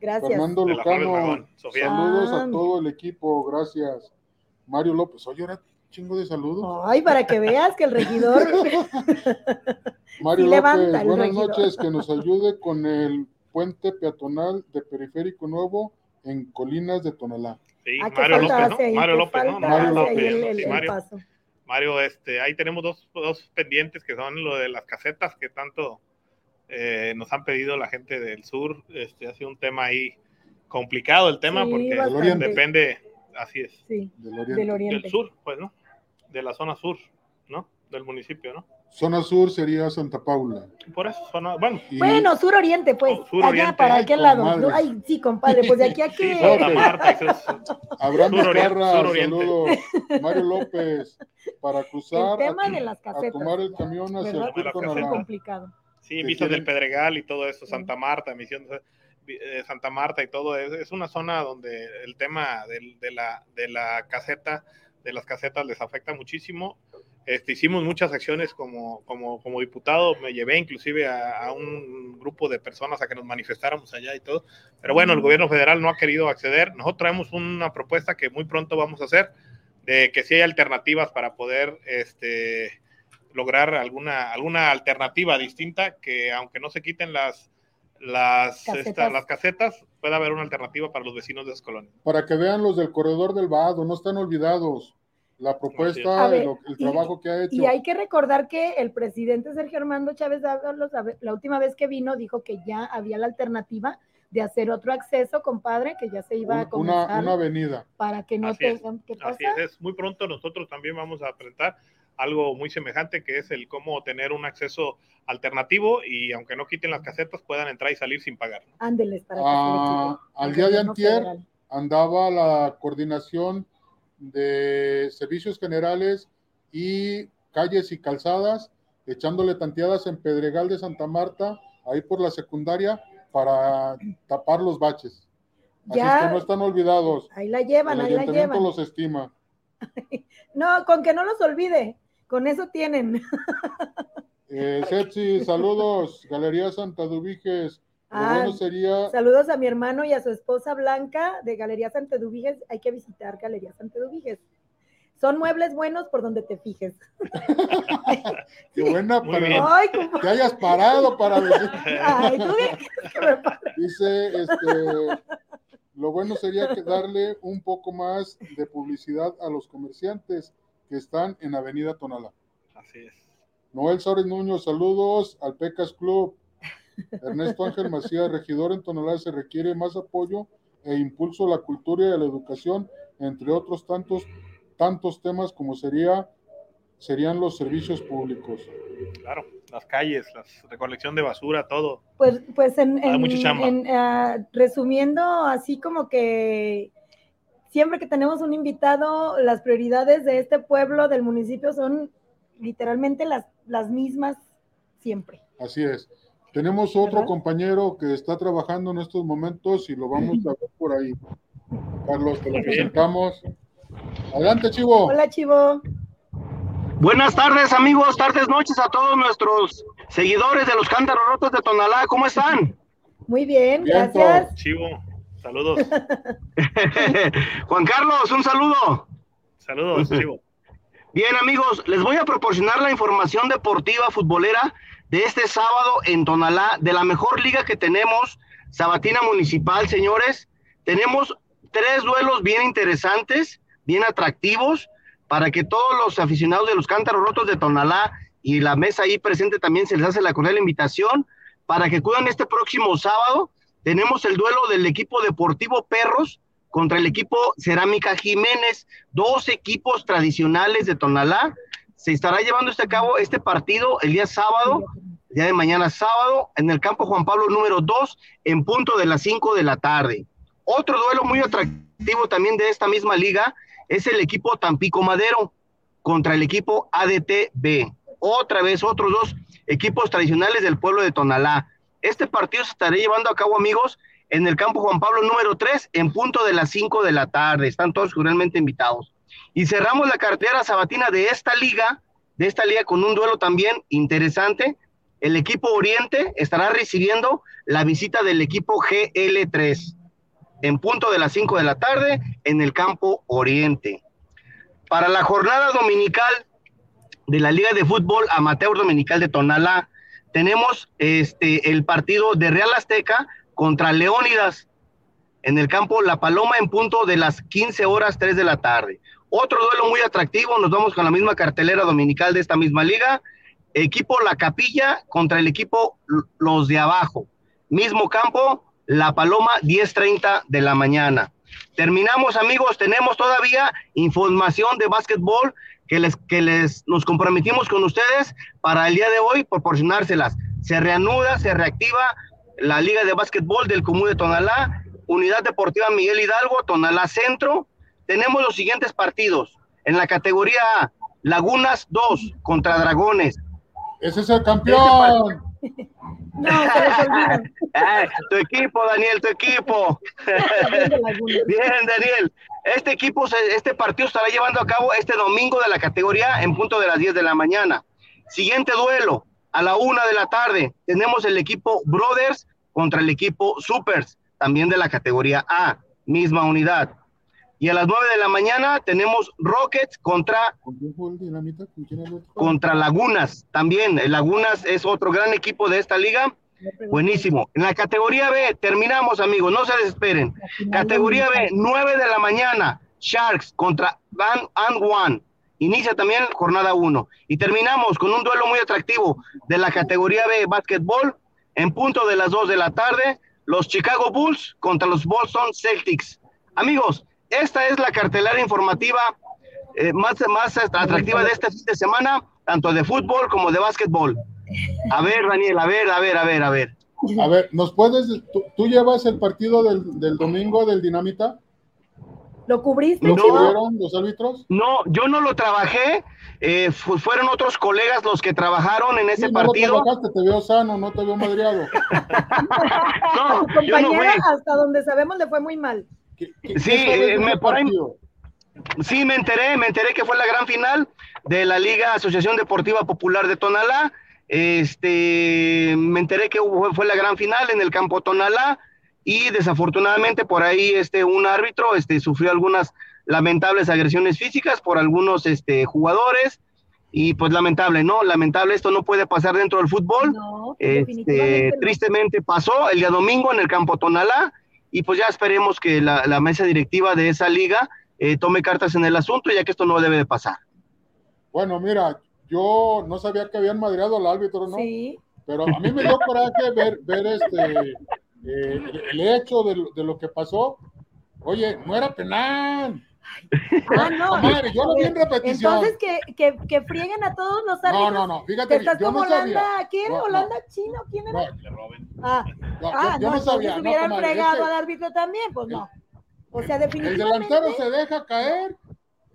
Gracias. Fernando De Lucano, Sofía. saludos Ah. a todo el equipo, gracias. Mario López, oye, ahora chingo de saludos. Ay, para que veas que el regidor. [LAUGHS] Mario sí López, buenas regidor. noches, que nos ayude con el puente peatonal de Periférico Nuevo en Colinas de Tonalá. Sí, Ah, Mario López, ¿no? Mario López, ¿no? Mario López, el- ¿no? el- Sí, el Mario. Mario, este, ahí tenemos dos, dos pendientes que son lo de las casetas que tanto eh, nos han pedido la gente del sur. Este, ha sido un tema ahí complicado el tema Sí, porque bastante. depende, así es, Sí, Del Oriente. del del oriente. sur, pues, ¿no? De la zona sur, ¿no? Del municipio, ¿no? Zona sur sería Santa Paula. Por eso, zona, bueno, Y Bueno, sur-oriente, pues. Oh, sur-oriente. Allá, ¿para qué lado? comadre. Ay, sí, compadre, pues de aquí a sí, qué. Santa Marta, es- Abraham sur-oriente. saludos. Mario López, para cruzar El tema a, de las a casetas. tomar el camión hacia ¿Verdad? el Es. Tonalá. complicado. Sí, vistas del Pedregal y todo eso, Santa Marta, Misión de Santa Marta y todo eso. Es una zona donde el tema del- de, la, de la caseta, de las casetas les afecta muchísimo. Este, hicimos muchas acciones como, como, como diputado, me llevé inclusive a, a un grupo de personas a que nos manifestáramos allá y todo. Pero bueno, el gobierno federal no ha querido acceder. Nosotros traemos una propuesta que muy pronto vamos a hacer, de que si hay alternativas para poder este, lograr alguna, alguna alternativa distinta, que aunque no se quiten las, las, Casetas. esta- las casetas, pueda haber una alternativa para los vecinos de esas colonias. Para que vean los del corredor del Vado, no están olvidados. La propuesta, ver, el, el y- trabajo que ha hecho. Y hay que recordar que el presidente Sergio Armando Chávez ver, la última vez que vino, dijo que ya había la alternativa de hacer otro acceso, compadre, que ya se iba a comenzar una, una avenida. para que no Así es. tengan que Así pasar. es, es, muy pronto nosotros también vamos a presentar algo muy semejante, que es el cómo tener un acceso alternativo y aunque no quiten las casetas, puedan entrar y salir sin pagar. Ándeles para que Ah, al día de antier, federal. andaba la coordinación de servicios generales y calles y calzadas, echándole tanteadas en Pedregal de Santa Marta, ahí por la secundaria, para tapar los baches. Así es que no están olvidados. Ahí la llevan, El ahí la llevan. los estima. [LAUGHS] No, con que no los olvide, con eso tienen. Eh, Setsi, saludos, Galería Santa Dubiges. Lo Ah, bueno sería, Saludos a mi hermano y a su esposa Blanca de Galería Santeduviges. Hay que visitar Galería Santeduviges. Son muebles buenos por donde te fijes. [LAUGHS] qué buena Muy para bien. Ay, compa- que hayas parado para decir. Ay, tú dices que me pare. Dice, este, lo bueno sería que darle un poco más de publicidad a los comerciantes que están en Avenida Tonalá. Así es. Noel Suárez Nuño, saludos al Pecas Club. Ernesto Ángel Macías, regidor en Tonalá, se requiere más apoyo e impulso a la cultura y a la educación, entre otros tantos, tantos temas como sería, serían los servicios públicos. Claro, las calles, la recolección de basura, todo. Pues, pues en, ah, resumiendo, así como que siempre que tenemos un invitado, las prioridades de este pueblo, del municipio, son literalmente las, las mismas siempre. Así es. Tenemos otro ¿Verdad? compañero que está trabajando en estos momentos y lo vamos a ver por ahí. Carlos, te lo presentamos. Adelante, Chivo. Hola, Chivo. Buenas tardes, amigos, tardes, noches a todos nuestros seguidores de los Cántaros Rotos de Tonalá. ¿Cómo están? Muy bien, Bien, gracias. Chivo, saludos. [LAUGHS] Juan Carlos, un saludo. Saludos, Chivo. Bien, amigos, les voy a proporcionar la información deportiva futbolera de este sábado en Tonalá, de la mejor liga que tenemos, Sabatina Municipal, señores. Tenemos tres duelos bien interesantes, bien atractivos, para que todos los aficionados de los Cántaros Rotos de Tonalá y la mesa ahí presente también se les hace la cordial invitación para que acudan este próximo sábado. Tenemos el duelo del equipo Deportivo Perros contra el equipo Cerámica Jiménez, dos equipos tradicionales de Tonalá. Se estará llevando este a cabo este partido el día sábado, día de mañana sábado, en el campo Juan Pablo número 2, en punto de las 5 de la tarde. Otro duelo muy atractivo también de esta misma liga es el equipo Tampico Madero contra el equipo ADTB. Otra vez, otros dos equipos tradicionales del pueblo de Tonalá. Este partido se estará llevando a cabo, amigos, en el campo Juan Pablo número 3, en punto de las 5 de la tarde. Están todos cordialmente invitados. Y cerramos la cartera sabatina de esta liga, de esta liga con un duelo también interesante. El equipo Oriente estará recibiendo la visita del equipo GL3 en punto de las 5 de la tarde en el campo Oriente. Para la jornada dominical de la Liga de Fútbol Amateur Dominical de Tonalá, tenemos este el partido de Real Azteca contra Leónidas en el campo La Paloma en punto de las 15 horas 3 de la tarde. Otro duelo muy atractivo, nos vamos con la misma cartelera dominical de esta misma liga. Equipo La Capilla contra el equipo Los de Abajo. Mismo campo, La Paloma, 10.30 de la mañana. Terminamos, amigos, tenemos todavía información de básquetbol que les, que les nos comprometimos con ustedes para el día de hoy proporcionárselas. Se reanuda, se reactiva la Liga de Básquetbol del Común de Tonalá, Unidad Deportiva Miguel Hidalgo, Tonalá Centro. Tenemos los siguientes partidos. En la categoría A, Lagunas 2 contra Dragones. Ese es el campeón. [LAUGHS] No. [LAUGHS] Ay, tu equipo, Daniel, tu equipo. [LAUGHS] Bien, Daniel. Este equipo, se- este partido estará llevando a cabo este domingo de la categoría A en punto de las 10 de la mañana. Siguiente duelo, a la una de la tarde, tenemos el equipo Brothers contra el equipo Supers, también de la categoría A, misma unidad. Y a las 9 de la mañana tenemos Rockets contra contra Lagunas, también. Lagunas es otro gran equipo de esta liga. Buenísimo. En la categoría B, terminamos, amigos, no se desesperen. Categoría B, 9 de la mañana, Sharks contra Van and One. Inicia también jornada 1. Y terminamos con un duelo muy atractivo de la categoría B, básquetbol, en punto de las 2 de la tarde, los Chicago Bulls contra los Boston Celtics. Amigos, esta es la cartelera informativa eh, más, más atractiva de este fin de semana, tanto de fútbol como de básquetbol. A ver, Daniel, a ver, a ver, a ver, a ver. A ver, ¿nos puedes, tú, tú llevas el partido del, del domingo del dinamita? ¿Lo cubriste? ¿Lo No. Cubrieron los árbitros? No, yo no lo trabajé, eh, fu- fueron otros colegas los que trabajaron en ese Sí, no lo partido. trabajaste, te veo sano, no te veo madreado. A [LAUGHS] No, yo compañera, hasta donde sabemos, le fue muy mal. ¿Qué- qué- Sí, qué eh, me- por ahí-? Sí, me enteré, me enteré que fue la gran final de la Liga Asociación Deportiva Popular de Tonalá. Este, me enteré que hubo- fue la gran final en el campo Tonalá y desafortunadamente por ahí este un árbitro este sufrió algunas lamentables agresiones físicas por algunos este jugadores y pues lamentable, ¿no? Lamentable, esto no puede pasar dentro del fútbol. No, Este, tristemente pasó el día domingo en el campo Tonalá y pues ya esperemos que la, la mesa directiva de esa liga eh, tome cartas en el asunto ya que esto no debe de pasar. Bueno, mira, yo no sabía que habían madreado al árbitro, ¿no? Sí, Pero a mí me dio coraje ver, ver este, eh, el hecho de, lo- de lo que pasó. Oye, no era penal. Ah, no. Madre, yo lo vi en repetición. Entonces que, que, que frieguen a todos los No, árbitros. no, no, Que fíjate, estás yo como no sabía. Holanda, ¿quién? No, no. ¿Holanda chino? ¿Quién No, era? Ah, no, ah, yo, yo no, sabía. No, hubieran fregado que al árbitro también, pues no. O sea, el definitivamente. delantero se deja caer,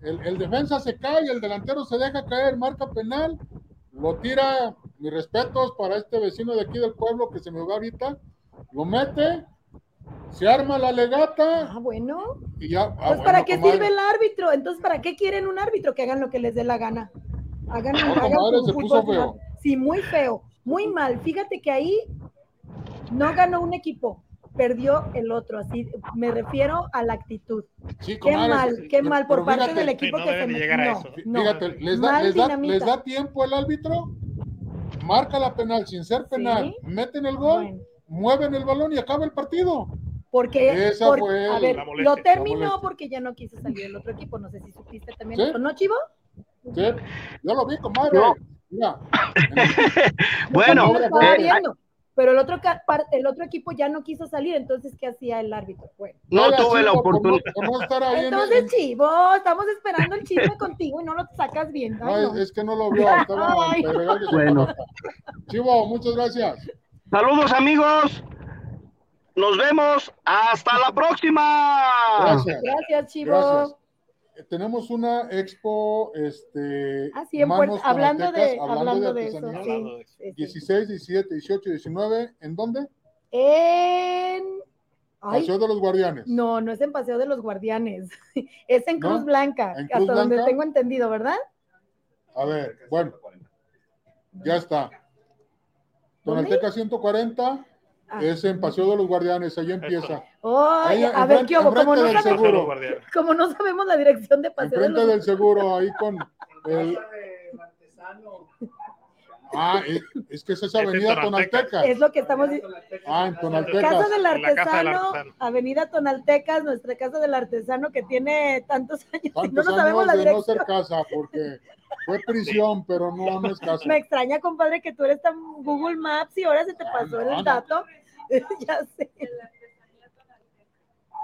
el, el defensa se cae, el delantero se deja caer, marca penal, lo tira, mis respetos para este vecino de aquí del pueblo que se me va ahorita, lo mete, se arma la legata Ah, bueno. y ya. ah, Pues bueno, ¿para qué comadre. sirve el árbitro? Entonces, ¿para qué quieren un árbitro? Que hagan lo que les dé la gana. Hagan, No, hagan comadre, se puso feo. Sí, muy feo, muy mal. Fíjate que ahí no ganó un equipo, perdió el otro. Así me refiero a la actitud. Sí, Qué mal, pero- qué mal por parte fíjate, del equipo no que se llegar a eso. no. Fíjate, les da, Mal les, da, dinamita. les da tiempo el árbitro, marca la penal sin ser penal, Sí. meten el gol, Bueno. Mueven el balón y acaba el partido. Porque, Esa por- fue a el- ver, la molestia, lo terminó porque ya no quiso salir el otro equipo. No sé si supiste también ¿Sí? eso, ¿no, Chivo? ¿sí? Yo lo vi, comadre. No. Mira, [LAUGHS] Bueno, eh, viendo, pero el otro, el otro equipo ya no quiso salir, entonces, ¿qué hacía el árbitro? Bueno, no tuve la chico, por no- oportunidad. Por no estar ahí en el- entonces, Chivo, estamos esperando el chisme contigo y no lo sacas bien. No, Ay, es, no. es que no lo vio. Bueno. Chivo, muchas gracias. Saludos amigos. Nos vemos. Hasta la próxima. Gracias. Gracias, Chivo. Gracias. Eh, Tenemos una expo, este, Ah, sí, en manos Puerto- hablando de, hablando de eso, sí. Hablando de eso. sí, sí. 16, 17, 18, 19, ¿en dónde? En... Ay, Paseo de los Guardianes. no, no es en Paseo de los Guardianes, [LAUGHS] es en ¿No? Cruz Blanca, ¿En Cruz hasta donde tengo entendido, ¿verdad? A ver, bueno, ya está. ¿Dónde? Tonalteca 140 Ah. es en Paseo de los Guardianes, ahí empieza. Ay, Ahí, a ver, enfrente- ¿qué hubo? Como no, del sabemos, seguro. Como no sabemos la dirección de Paseo de Enfrente los del seguro, ahí con el... Ah, es, es que es esa Es en avenida Tonaltecas. Tonalteca. Es lo que estamos Ah, en Tonaltecas. Casa del En la Casa del Artesano. Avenida Tonaltecas, nuestra Casa del Artesano que tiene tantos años y no Tantos nos sabemos la de no dirección. ser casa, porque fue prisión, pero no, no es casa. Me extraña, compadre, que tú eres tan Google Maps y ahora se te pasó no, no. el dato. [LAUGHS] ya sé.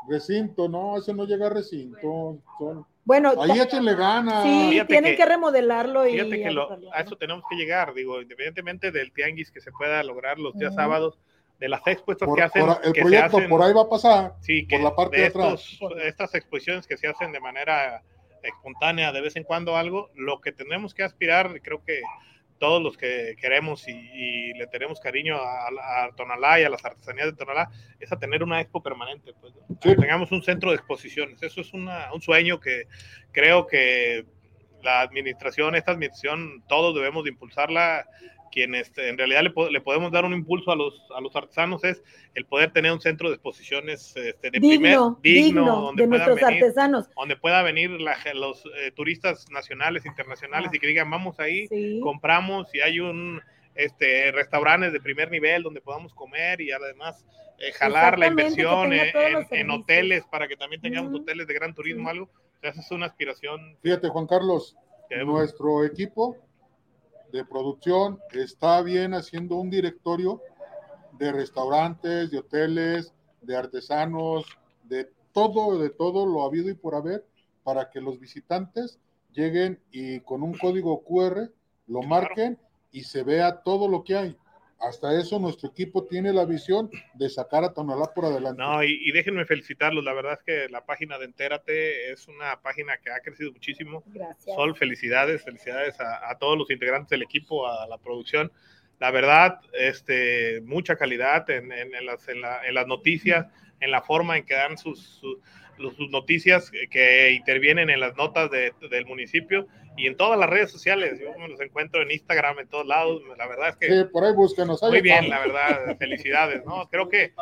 Recinto, no, eso no llega a recinto. son- Bueno, Ahí échenle ganas. sí, Fíjate tienen que- que, remodelarlo y Fíjate que lo- a eso tenemos que llegar, digo, independientemente del tianguis que se pueda lograr los días Ujú. sábados, de las expuestas Por- que hacen, por- el que se proyecto hacen, por ahí va a pasar. sí, que por la parte de, de atrás. estos- estas exposiciones que se hacen de manera espontánea, de vez en cuando algo, lo que tenemos que aspirar, creo que todos los que queremos y, y le tenemos cariño a, a Tonalá y a las artesanías de Tonalá, es a tener una expo permanente, pues, ¿no? Sí. que tengamos un centro de exposiciones. Eso es una- un sueño que creo que la administración, esta administración, todos debemos de impulsarla. Quienes en realidad le, po- le podemos dar un impulso a los, a los artesanos es el poder tener un centro de exposiciones este, de primer, digno, digno, donde de nuestros venir artesanos. donde pueda venir la los eh, turistas nacionales, internacionales Ah. y que digan, vamos ahí, Sí. compramos y hay un este restaurantes de primer nivel donde podamos comer y además eh, jalar la inversión en, en- hoteles para que también tengamos Ujú. hoteles de gran turismo, algo. O sea, esa es una aspiración Fíjate, Juan Carlos, que nuestro equipo de producción está bien haciendo un directorio de restaurantes, de hoteles, de artesanos, de todo, de todo lo habido y por haber, para que los visitantes lleguen y con un código QR lo marquen y se vea todo lo que hay. Hasta eso nuestro equipo tiene la visión de sacar a Tonalá por adelante. No, y, y, déjenme felicitarlos. La verdad es que la página de Entérate es una página que ha crecido muchísimo. Gracias. Sol, felicidades, felicidades a, a, todos los integrantes del equipo, a la producción. La verdad, este, mucha calidad en, en, en, las, la, en las, noticias, en la forma en que dan sus, sus, sus noticias que intervienen en las notas de, del municipio y en todas las redes sociales. Yo me los encuentro en Instagram, en todos lados. La verdad es que. Sí, por ahí búsquenos. Muy bien, la verdad. Felicidades, ¿no? Creo que.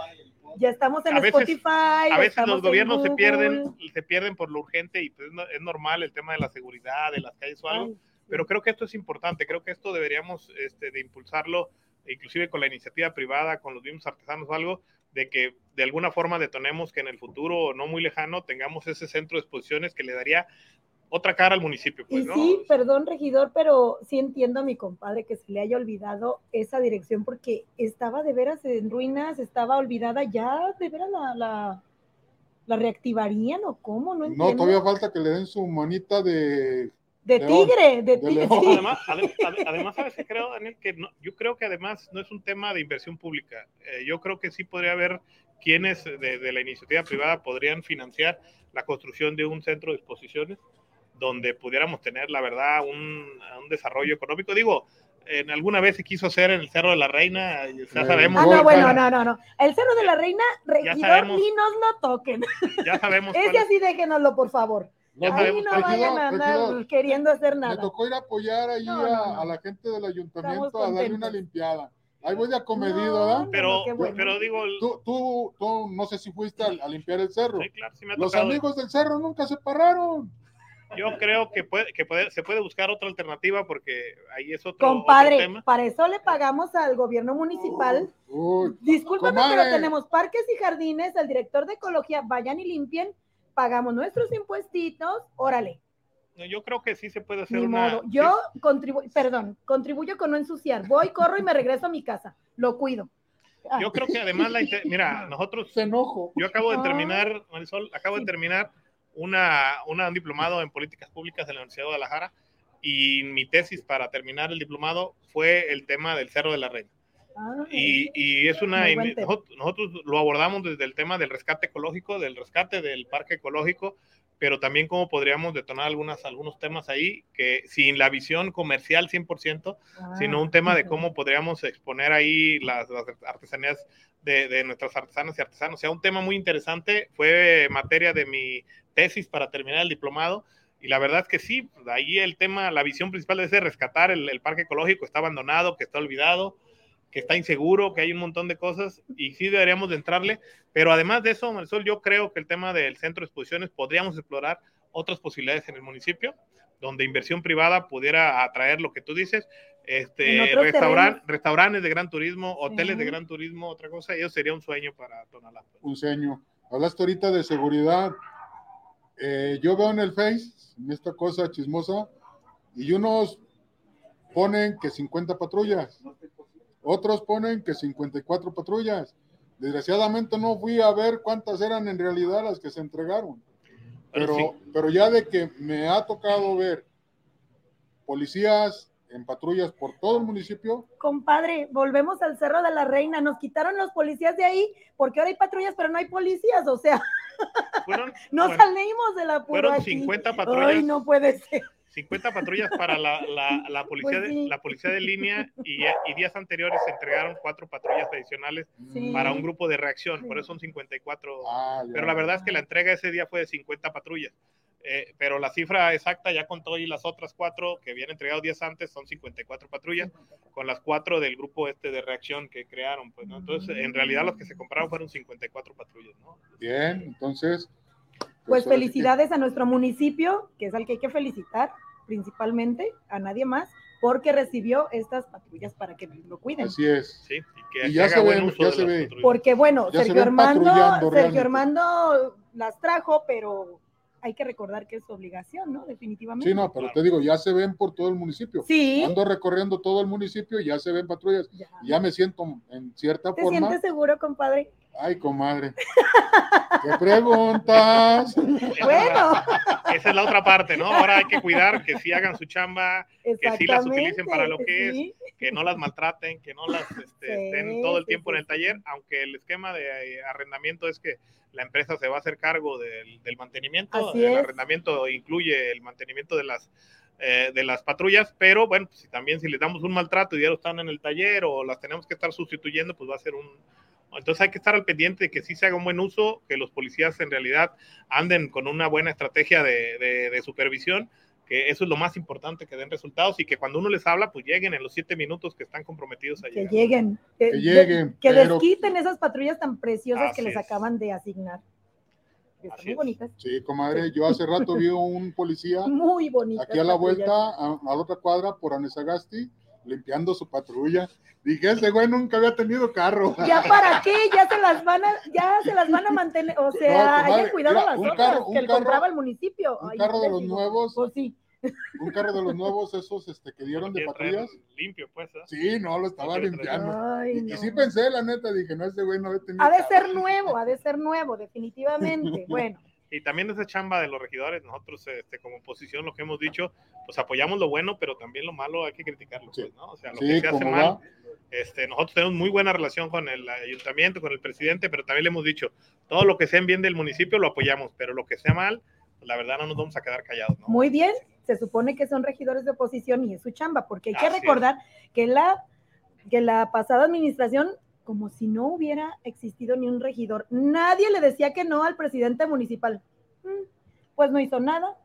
Ya estamos en a veces, Spotify. A veces los gobiernos se pierden, se pierden por lo urgente y pues es normal el tema de la seguridad, de las calles o algo. Ay. Pero creo que esto es importante. Creo que esto deberíamos este, de impulsarlo, inclusive con la iniciativa privada, con los mismos artesanos o algo, de que de alguna forma detonemos que en el futuro no muy lejano tengamos ese centro de exposiciones que le daría otra cara al municipio. Pues, y ¿no? sí, perdón, regidor, pero sí entiendo a mi compadre que se le haya olvidado esa dirección porque estaba de veras en ruinas, estaba olvidada, ya de veras la, la, la reactivarían o cómo, no entiendo. No, todavía falta que le den su manita de... De tigre, de, tigre. Sí. Además, además, ¿sabes qué creo, Daniel? Que no, yo creo que además no es un tema de inversión pública. Eh, yo creo que sí podría haber quienes de, de, la iniciativa privada podrían financiar la construcción de un centro de exposiciones donde pudiéramos tener, la verdad, un, un desarrollo económico. Digo, en alguna vez se quiso hacer en el Cerro de la Reina, ya sabemos. Ah, no, bueno, no, no, no. El Cerro de la Reina, regidor, ni nos lo toquen. Ya sabemos. [LAUGHS] Ese así déjenoslo, por favor. Ahí no vayan a andar queriendo hacer Me nada. tocó ir a apoyar ahí No, no, a, no. a la gente del ayuntamiento Estamos a darle contentos. una limpiada. Ahí voy de acomedido, No, ¿verdad? Pero, bueno. pero digo, el- Tú, tú, tú, no sé si fuiste a, a limpiar el cerro. sí, claro, sí me ha Los tocado. amigos del cerro nunca se pararon. Yo creo que, puede, que puede, se puede buscar otra alternativa porque ahí es otro, otro Compadre, tema. para eso le pagamos al gobierno municipal. Uy, Discúlpame, comadre. pero tenemos parques y jardines, el director de ecología, vayan y limpien, pagamos nuestros impuestitos, órale, No, Yo creo que sí se puede hacer ni una. modo. Yo contribuyo, perdón, contribuyo con no ensuciar. Voy, corro y me regreso a mi casa. Lo cuido. Ah, Yo creo que además, la, mira, [LAUGHS] nosotros se enojo. Yo acabo de Ah. terminar, Marisol, acabo de Sí. terminar una, una, un diplomado en políticas públicas de la Universidad de Guadalajara y mi tesis para terminar el diplomado fue el tema del Cerro de la Reina. Ah, Y, y es una, nosotros, lo abordamos desde el tema del rescate ecológico, del rescate del parque ecológico, pero también cómo podríamos detonar algunas, algunos temas ahí que sin la visión comercial 100%, ah, sino un tema de cómo podríamos exponer ahí las, las artesanías de, de, nuestras artesanas y artesanos. O sea, un tema muy interesante, fue materia de mi tesis para terminar el diplomado. Y la verdad es que sí, ahí el tema, la visión principal es de rescatar el, el parque ecológico, está abandonado, que está olvidado, que está inseguro, que hay un montón de cosas y sí deberíamos de entrarle. Pero además de eso, Marisol, yo creo que el tema del centro de exposiciones podríamos explorar otras posibilidades en el municipio, donde inversión privada pudiera atraer lo que tú dices, este, restauran- restaurantes de gran turismo, hoteles de gran turismo, otra cosa, eso sería un sueño para Tonalá. Un seño. Hablaste ahorita de seguridad. Eh, yo veo en el Face, en esta cosa chismosa, y unos ponen que 50 patrullas, otros ponen que 54 patrullas. Desgraciadamente no fui a ver cuántas eran en realidad las que se entregaron. Pero Pero, sí. pero ya de que me ha tocado ver policías en patrullas por todo el municipio, Compadre, volvemos al Cerro de la Reina. Nos quitaron los policías de ahí porque ahora hay patrullas, pero no hay policías. O sea, Fueron, [LAUGHS] no bueno, salimos de la fueron aquí. 50 patrullas. Ay, no puede ser. 50 patrullas para la, la, la policía, Pues sí. de, la policía de línea y, y días anteriores se entregaron cuatro patrullas adicionales Sí. para un grupo de reacción, Sí. por eso son 54. ah. Pero la verdad es que la entrega ese día fue de 50 patrullas. Eh, pero la cifra exacta, ya con todo y las otras cuatro que habían entregado días antes, son 54 patrullas, con las cuatro del grupo este de reacción que crearon. Pues, ¿no? Entonces, en realidad, los que se compraron fueron 54 patrullas. ¿no? Bien, entonces. Pues que- felicidades a nuestro municipio, que es al que hay que felicitar principalmente, a nadie más, porque recibió estas patrullas para que lo cuiden. Así es. ¿sí? Y que Y ya se ven, ya se ve. patrullas. Porque bueno, Ya se Sergio Armando, Sergio realmente. Armando las trajo, pero hay que recordar que es su obligación, ¿no? Definitivamente. Sí, no, pero te digo, ya se ven por todo el municipio. Sí, Ando recorriendo todo el municipio, ya se ven patrullas, ya. y ya me siento en cierta ¿Te forma. sientes seguro, compadre? Ay, comadre. ¿Qué preguntas? Bueno, [LAUGHS] esa es la otra parte, ¿no? Ahora hay que cuidar que sí hagan su chamba, que sí las utilicen para lo que sí. es, que no las maltraten, que no las este, Sí, estén todo el sí, tiempo sí, en el taller, aunque el esquema de eh, arrendamiento es que la empresa se va a hacer cargo del, del mantenimiento. Así el es. arrendamiento incluye el mantenimiento de las eh, de las patrullas, pero bueno, pues, si también si les damos un maltrato y ya lo están en el taller o las tenemos que estar sustituyendo, pues va a ser un... Entonces hay que estar al pendiente de que sí se haga un buen uso, que los policías en realidad anden con una buena estrategia de, de- de supervisión, que eso es lo más importante, que den resultados y que cuando uno les habla, pues lleguen en los siete minutos que están comprometidos a Que llegar. lleguen. Que, Que lleguen, Que pero- desquiten esas patrullas tan preciosas que Así les es. acaban de asignar. Están muy es. bonitas. Sí, comadre, yo hace rato vi un policía [LAUGHS] Muy bonitas. aquí a la patrullas. vuelta, a, a la otra cuadra por Anesagasti, limpiando su patrulla. Dije, ese güey nunca había tenido carro. [LAUGHS] ¿Ya para qué? Ya se las van a, ya se las van a mantener. O sea, No, hayan cuidado mira, las un otras carro- un que le carro- compraba el municipio. un Ay, carro de los digo. nuevos. Pues sí. Un carro de los nuevos, esos este, que dieron de patrullas. Limpio, pues. ¿eh? Sí, no, lo estaba limpiando. Ay, Y, y sí pensé, la neta, dije, no, ese güey no había tenido Ha de carro. ser nuevo, ha de ser nuevo, definitivamente. [LAUGHS] Bueno, Y también esa chamba de los regidores, nosotros este, como oposición, lo que hemos dicho, pues apoyamos lo bueno, pero también lo malo hay que criticarlo, Sí. pues, ¿no? O sea, lo Sí, que se hace mal, este, nosotros tenemos muy buena relación con el ayuntamiento, con el presidente, pero también le hemos dicho, todo lo que sea en bien del municipio lo apoyamos, pero lo que sea mal, pues, la verdad no nos vamos a quedar callados, ¿no? muy bien. Se supone que son regidores de oposición y es su chamba, porque hay que Así es. recordar que la, que la pasada administración, como si no hubiera existido ni un regidor, nadie le decía que no al presidente municipal. Mm, Pues no hizo nada.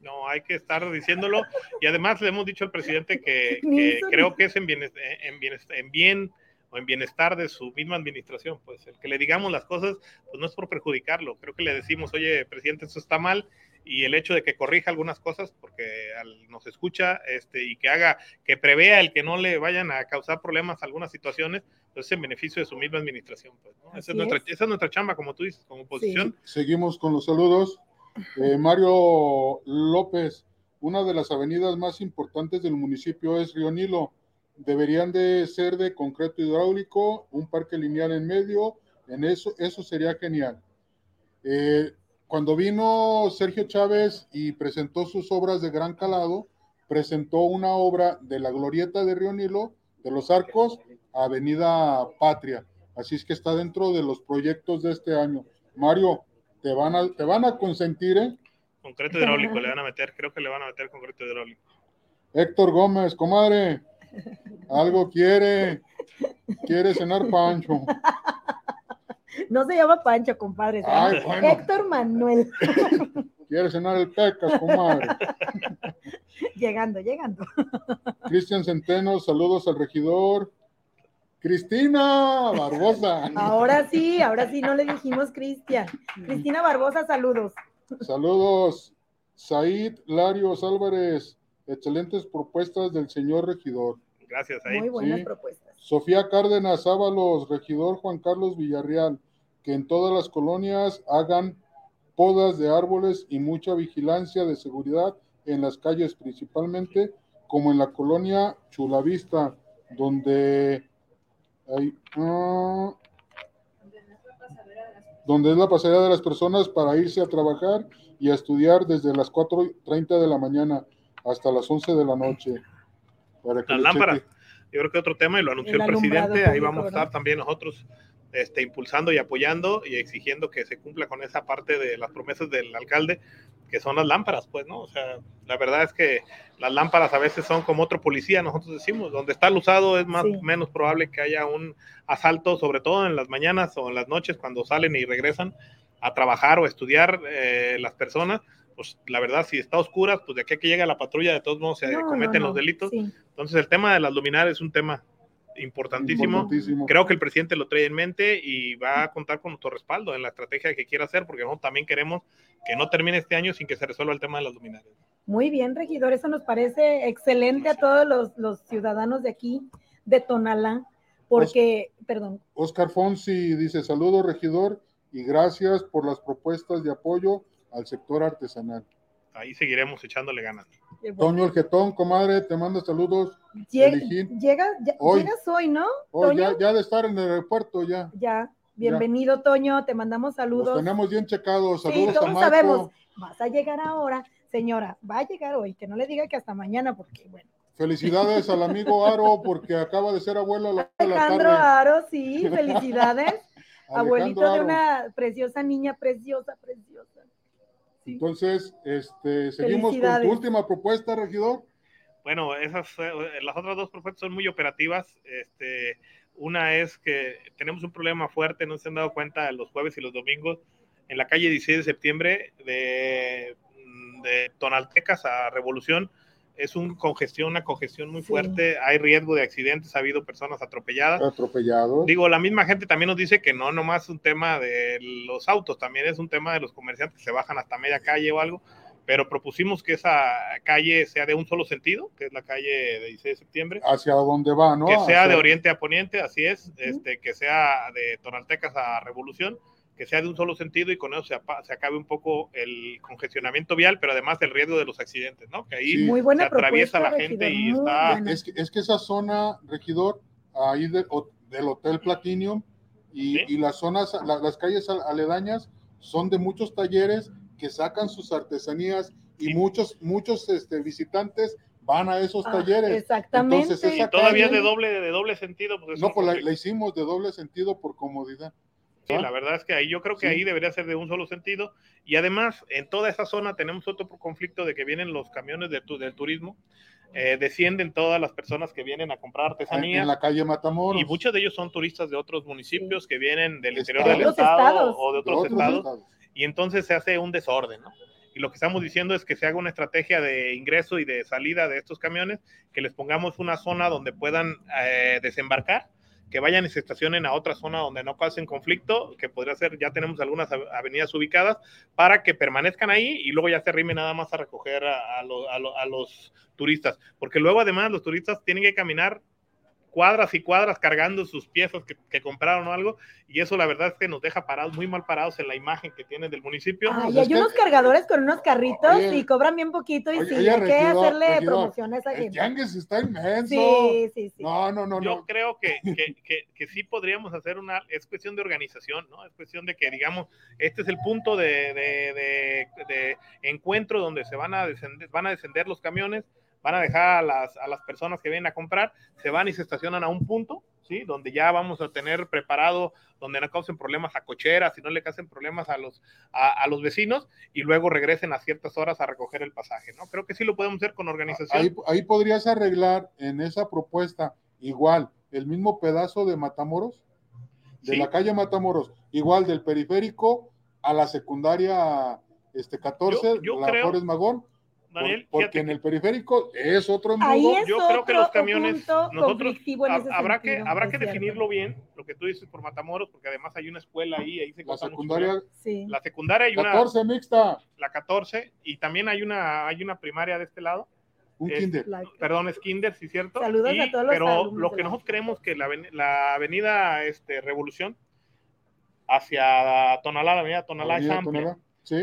No, hay que estar diciéndolo. Y además le hemos dicho al presidente que, [LAUGHS] creo que es en, bienes- en, bienes- en bien o en bienestar de su misma administración. Pues el que le digamos las cosas, pues no es por perjudicarlo. Creo que le decimos, oye, presidente, eso está mal. Y el hecho de que corrija algunas cosas, porque al- nos escucha este, y que haga, que prevea el que no le vayan a causar problemas a algunas situaciones, pues es en beneficio de su misma administración. Pues, ¿no? esa, es nuestra, es. esa es nuestra chamba, como tú dices, como oposición. Seguimos con los saludos. Eh, Mario López, una de las avenidas más importantes del municipio es Río Nilo. Deberían de ser de concreto hidráulico, un parque lineal en medio, en eso, eso sería genial. Eh, cuando vino Sergio Chávez y presentó sus obras de gran calado, presentó una obra de la glorieta de Río Nilo, de los arcos, a Avenida Patria. Así es que está dentro de los proyectos de este año. Mario, te van a, te van a consentir, ¿eh? Concreto hidráulico le van a meter, creo que le van a meter concreto hidráulico. Héctor Gómez, comadre, algo quiere, quiere cenar Pancho. No se llama Pancho, compadre. Ay, bueno, Héctor Manuel. [LAUGHS] quiere cenar el Pecas, comadre. [LAUGHS] llegando, llegando. Cristian Centeno, saludos al regidor. Cristina Barbosa, Ahora sí, ahora sí, no le dijimos Cristian. Cristina Barbosa, saludos. saludos. Said Larios Álvarez, excelentes propuestas del señor regidor. Gracias ahí. Muy buenas Sí. propuestas. Sofía Cárdenas Ábalos, regidor Juan Carlos Villarreal, que en todas las colonias hagan podas de árboles y mucha vigilancia de seguridad en las calles, principalmente como en la colonia Chulavista, donde hay, ah, donde es la pasarela de las personas para irse a trabajar y a estudiar desde las 4.30 de la mañana hasta las 11 de la noche. Para que Las le lámparas. cheque. Yo creo que otro tema, y lo anunció El presidente, ahí vamos a estar también nosotros este, impulsando y apoyando y exigiendo que se cumpla con esa parte de las promesas del alcalde, que son las lámparas, pues, ¿no? O sea, la verdad es que las lámparas a veces son como otro policía, nosotros decimos, donde está el usado es más Sí. menos probable que haya un asalto, sobre todo en las mañanas o en las noches cuando salen y regresan a trabajar o a estudiar eh, las personas, pues la verdad, si está oscuras, pues de aquí a que llega la patrulla, de todos modos se No, no, cometen no, los delitos. sí. Entonces el tema de las luminarias es un tema importantísimo. Importantísimo. Creo que el presidente lo trae en mente y va a contar con nuestro respaldo en la estrategia que quiera hacer, porque nosotros también queremos que no termine este año sin que se resuelva el tema de las luminarias. Muy bien, regidor, eso nos parece excelente a todos los, los ciudadanos de aquí, de Tonalá, porque, perdón, Oscar Fonsi dice, saludo regidor y gracias por las propuestas de apoyo al sector artesanal. Ahí seguiremos echándole ganas. Toño el Getón, comadre, te manda saludos. llega, ya- Hoy. llegas hoy, ¿no? Toño? ya, ya de estar en el aeropuerto ya. Ya, Bienvenido, Toño, te mandamos saludos. tenemos bien checados. Sí, Saludos a todos Marco. sabemos. Vas a llegar ahora, señora, va a llegar hoy, que no le diga que hasta mañana, porque bueno. Felicidades al amigo Aro [LAUGHS] porque acaba de ser abuelo a la, Alejandro tarde. Aro, sí, [LAUGHS] felicidades. Abuelito de una preciosa niña, preciosa, preciosa. Sí. Entonces, este, seguimos con tu última propuesta, regidor. Bueno, esas, eh, las otras dos propuestas son muy operativas. Este, una es que tenemos un problema fuerte, no se han dado cuenta los jueves y los domingos, en la calle 16 de septiembre de, de Tonaltecas a Revolución. Es un congestión, una congestión muy Sí. fuerte, hay riesgo de accidentes, ha habido personas atropelladas. Atropellado. Digo, la misma gente también nos dice que no nomás es un tema de los autos, también es un tema de los comerciantes que se bajan hasta media calle o algo, pero propusimos que esa calle sea de un solo sentido, que es la calle de 16 de septiembre, Hacia dónde va, ¿no? que sea Hacia- de oriente a poniente, así es, este, que sea de Tonaltecas a Revolución, que sea de un solo sentido y con eso se, acabe un poco el congestionamiento vial, pero además el riesgo de los accidentes, ¿no? Que ahí Sí. Muy buena se atraviesa la gente y está-. Es que, es que esa zona, regidor, ahí de- o- del Hotel Platinum y, Sí. y las zonas, la- las calles al- aledañas son de muchos talleres que sacan sus artesanías y Sí. muchos, muchos este, visitantes van a esos Ah, talleres. Exactamente. Entonces, esa y todavía calle- de doble, de doble sentido. Pues es No, pues la hicimos de doble sentido por comodidad. Sí, ¿Ah? la verdad es que ahí yo creo que Sí. ahí debería ser de un solo sentido. Y además, en toda esa zona tenemos otro conflicto de que vienen los camiones de tu- del turismo, eh, descienden todas las personas que vienen a comprar artesanía. en la calle Matamoros. Y muchos de ellos son turistas de otros municipios que vienen del interior del De estado estados. o de de otros otros estados. estados. Y entonces se hace un desorden, ¿no? Y lo que estamos diciendo es que se haga una estrategia de ingreso y de salida de estos camiones, que les pongamos una zona donde puedan eh, desembarcar, que vayan y se estacionen a otra zona donde no pasen conflicto, que podría ser, ya tenemos algunas av- avenidas ubicadas, para que permanezcan ahí y luego ya se arrimen nada más a recoger a, a a lo- a los turistas. Porque luego además los turistas tienen que caminar cuadras y cuadras cargando sus piezas que, que compraron o algo, y eso la verdad es que nos deja parados, muy mal parados en la imagen que tienen del municipio. Ay, pues hay unos cargadores con unos carritos Oye, y cobran bien poquito y oye, sí, oye, hay que regidor, hacerle regidor, promoción a esa El gente. tianguis está inmenso. Sí, sí, sí. No, no, no, Yo no. creo que, [LAUGHS] que, que, que sí podríamos hacer una, es cuestión de organización, ¿no? Es cuestión de que, digamos, este es el punto de, de, de, de encuentro donde se van a, descender, van a descender los camiones, van a dejar a las, a las personas que vienen a comprar, se van y se estacionan a un punto, ¿sí? Donde ya vamos a tener preparado, donde no causen problemas a cocheras y no le causen problemas a los, a, a los vecinos y luego regresen a ciertas horas a recoger el pasaje, ¿no? Creo que sí lo podemos hacer con organización. Ahí, ahí podrías arreglar en esa propuesta igual el mismo pedazo de Matamoros, de Sí. la calle Matamoros, igual del periférico a la secundaria este 14, Yo- yo la creo, Flores Magón, por- Daniel, porque en el periférico es otro Ahí embudo. es yo creo que los camiones, nosotros habrá que habrá que cierto. definirlo bien, lo que tú dices por Matamoros, porque además hay una escuela ahí, ahí se La mucho secundaria. Sí. la secundaria hay una 14 mixta, la 14 y también hay una hay una primaria de este lado, un Es- kinder. La- perdón, es kinder, sí cierto. Saludos Y- a todos los pero alumnos lo que nosotros creemos que la, la avenida este Revolución hacia Tonalá, la avenida Tonalá es Avenida amplia.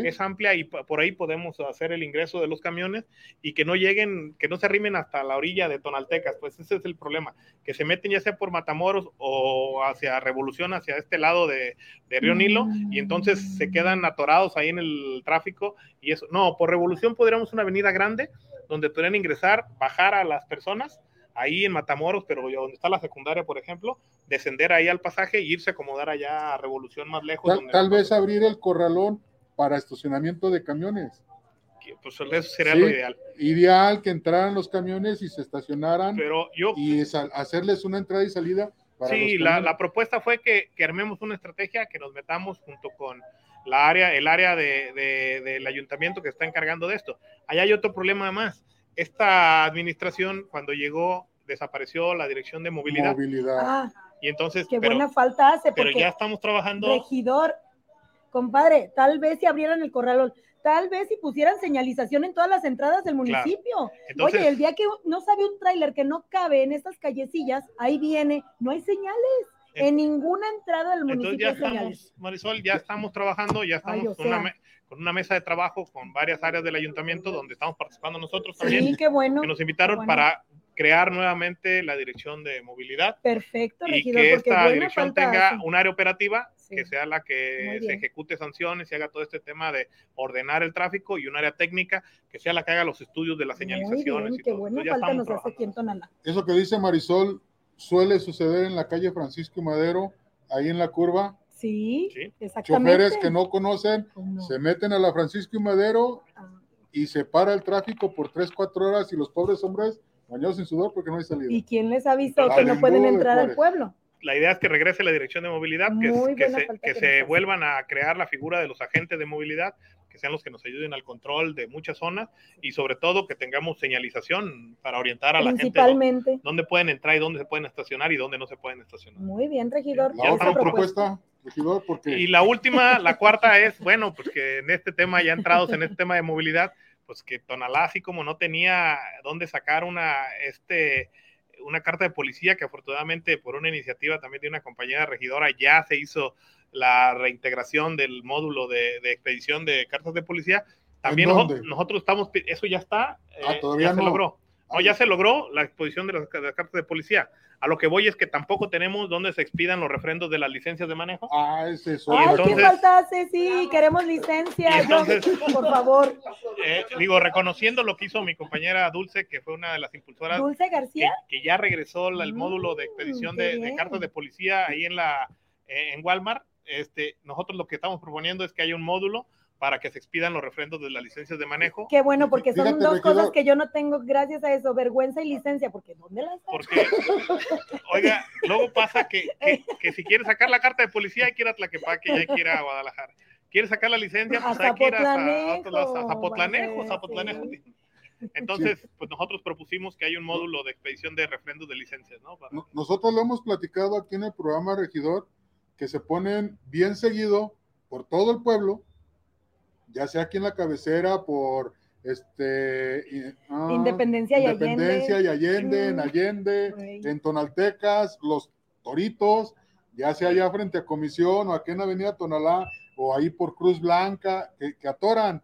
Es amplia y por ahí podemos hacer el ingreso de los camiones y que no lleguen, que no se arrimen hasta la orilla de Tonaltecas, pues ese es el problema, que se meten ya sea por Matamoros o hacia Revolución, hacia este lado de, de Río Nilo, y entonces se quedan atorados ahí en el tráfico y eso, no, por Revolución podríamos una avenida grande donde podrían ingresar, bajar a las personas ahí en Matamoros, pero donde está la secundaria, por ejemplo, descender ahí al pasaje e irse a acomodar allá a Revolución más lejos. Tal, donde tal no- vez abrir el corralón para estacionamiento de camiones. Pues eso sería Sí. lo ideal. Ideal que entraran los camiones y se estacionaran Pero yo, y sal- hacerles una entrada y salida para sí, los la, la propuesta fue que, que armemos una estrategia, que nos metamos junto con la área, el área de, de- del ayuntamiento que está encargando de esto. Allá hay otro problema más. Esta administración, cuando llegó, desapareció la dirección de movilidad. movilidad. Ah, y entonces, qué pero, buena falta hace, pero porque ya estamos trabajando. regidor, compadre, tal vez si abrieran el corralón, tal vez si pusieran señalización en todas las entradas del municipio. Entonces, Oye, el día que no sabe un tráiler que no cabe en estas callecillas, ahí viene, no hay señales. En ninguna entrada del Entonces municipio ya hay señales. estamos, Marisol, ya estamos trabajando, ya estamos Ay, o con, una, con una mesa de trabajo con varias áreas del ayuntamiento donde estamos participando nosotros también, Sí, qué bueno. que nos invitaron bueno. para crear nuevamente la dirección de movilidad Perfecto, y regidor, que porque esta dirección falta tenga un área operativa Sí. que sea la que se ejecute sanciones y haga todo este tema de ordenar el tráfico y un área técnica que sea la que haga los estudios de las señalizaciones. bien, y qué todo. buena Entonces, ya falta estamos nos hace trabajando. aquí en Tonalá. Eso que dice Marisol suele suceder en la calle Francisco y Madero, ahí en la curva. Sí, Sí. exactamente. Choferes que no conocen ¿Cómo no? se meten a la Francisco y Madero Ah, y se para el tráfico por 3, 4 horas y los pobres hombres bañados en sudor porque no hay salida. ¿Y quién les ha visto Al que no pueden entrar al pueblo? La idea es que regrese la dirección de movilidad, que, que se, que que se vuelvan a crear la figura de los agentes de movilidad, que sean los que nos ayuden al control de muchas zonas y sobre todo que tengamos señalización para orientar a la gente dó- Principalmente. dónde pueden entrar y dónde se pueden estacionar y dónde no se pueden estacionar. Muy bien, regidor. La otra propuesta, regidor, porque Y la última, la cuarta es, bueno, pues que en este tema, ya entrados en este tema de movilidad, pues que Tonalá, así como no tenía dónde sacar una, este, una carta de policía, que afortunadamente por una iniciativa también de una compañera regidora ya se hizo la reintegración del módulo de, de expedición de cartas de policía. También nosotros estamos, eso ya está, Ah, eh, todavía ya se logró. No, ya se logró la exposición de las, de las cartas de policía. A lo que voy es que tampoco tenemos dónde se expidan los refrendos de las licencias de manejo. Ah, ese es Ay, otro. ¿qué entonces- falta hace? Sí, queremos licencia. Entonces- Yo, [LAUGHS] por favor. Eh, digo, reconociendo lo que hizo mi compañera Dulce, que fue una de las impulsoras, Dulce que, García. que ya regresó la- el Mm, módulo de expedición de, de cartas de policía ahí en la eh, en Walmart. Este, nosotros lo que estamos proponiendo es que haya un módulo para que se expidan los refrendos de las licencias de manejo, Qué bueno, porque son Fíjate, dos cosas que yo no tengo gracias a eso, vergüenza y licencia, porque ¿dónde las porque, oiga, luego pasa que, que, que si quiere sacar la carta de policía hay que ir a Tlaquepaque y hay que ir a Guadalajara. Quiere sacar la licencia, pues A hay que ir a Zapotlanejo, Zapotlanejo. sí. Entonces, pues nosotros propusimos que haya un módulo de expedición de refrendos de licencias, ¿no? Para- No- Nosotros lo hemos platicado aquí en el programa Regidor, que se ponen bien seguido por todo el pueblo, ya sea aquí en la cabecera, por este y- ah, Independencia y Independencia y Allende, en Mm. Allende, en Tonaltecas, los Toritos, ya sea allá frente a Comisión o aquí en Avenida Tonalá o ahí por Cruz Blanca, que, que atoran.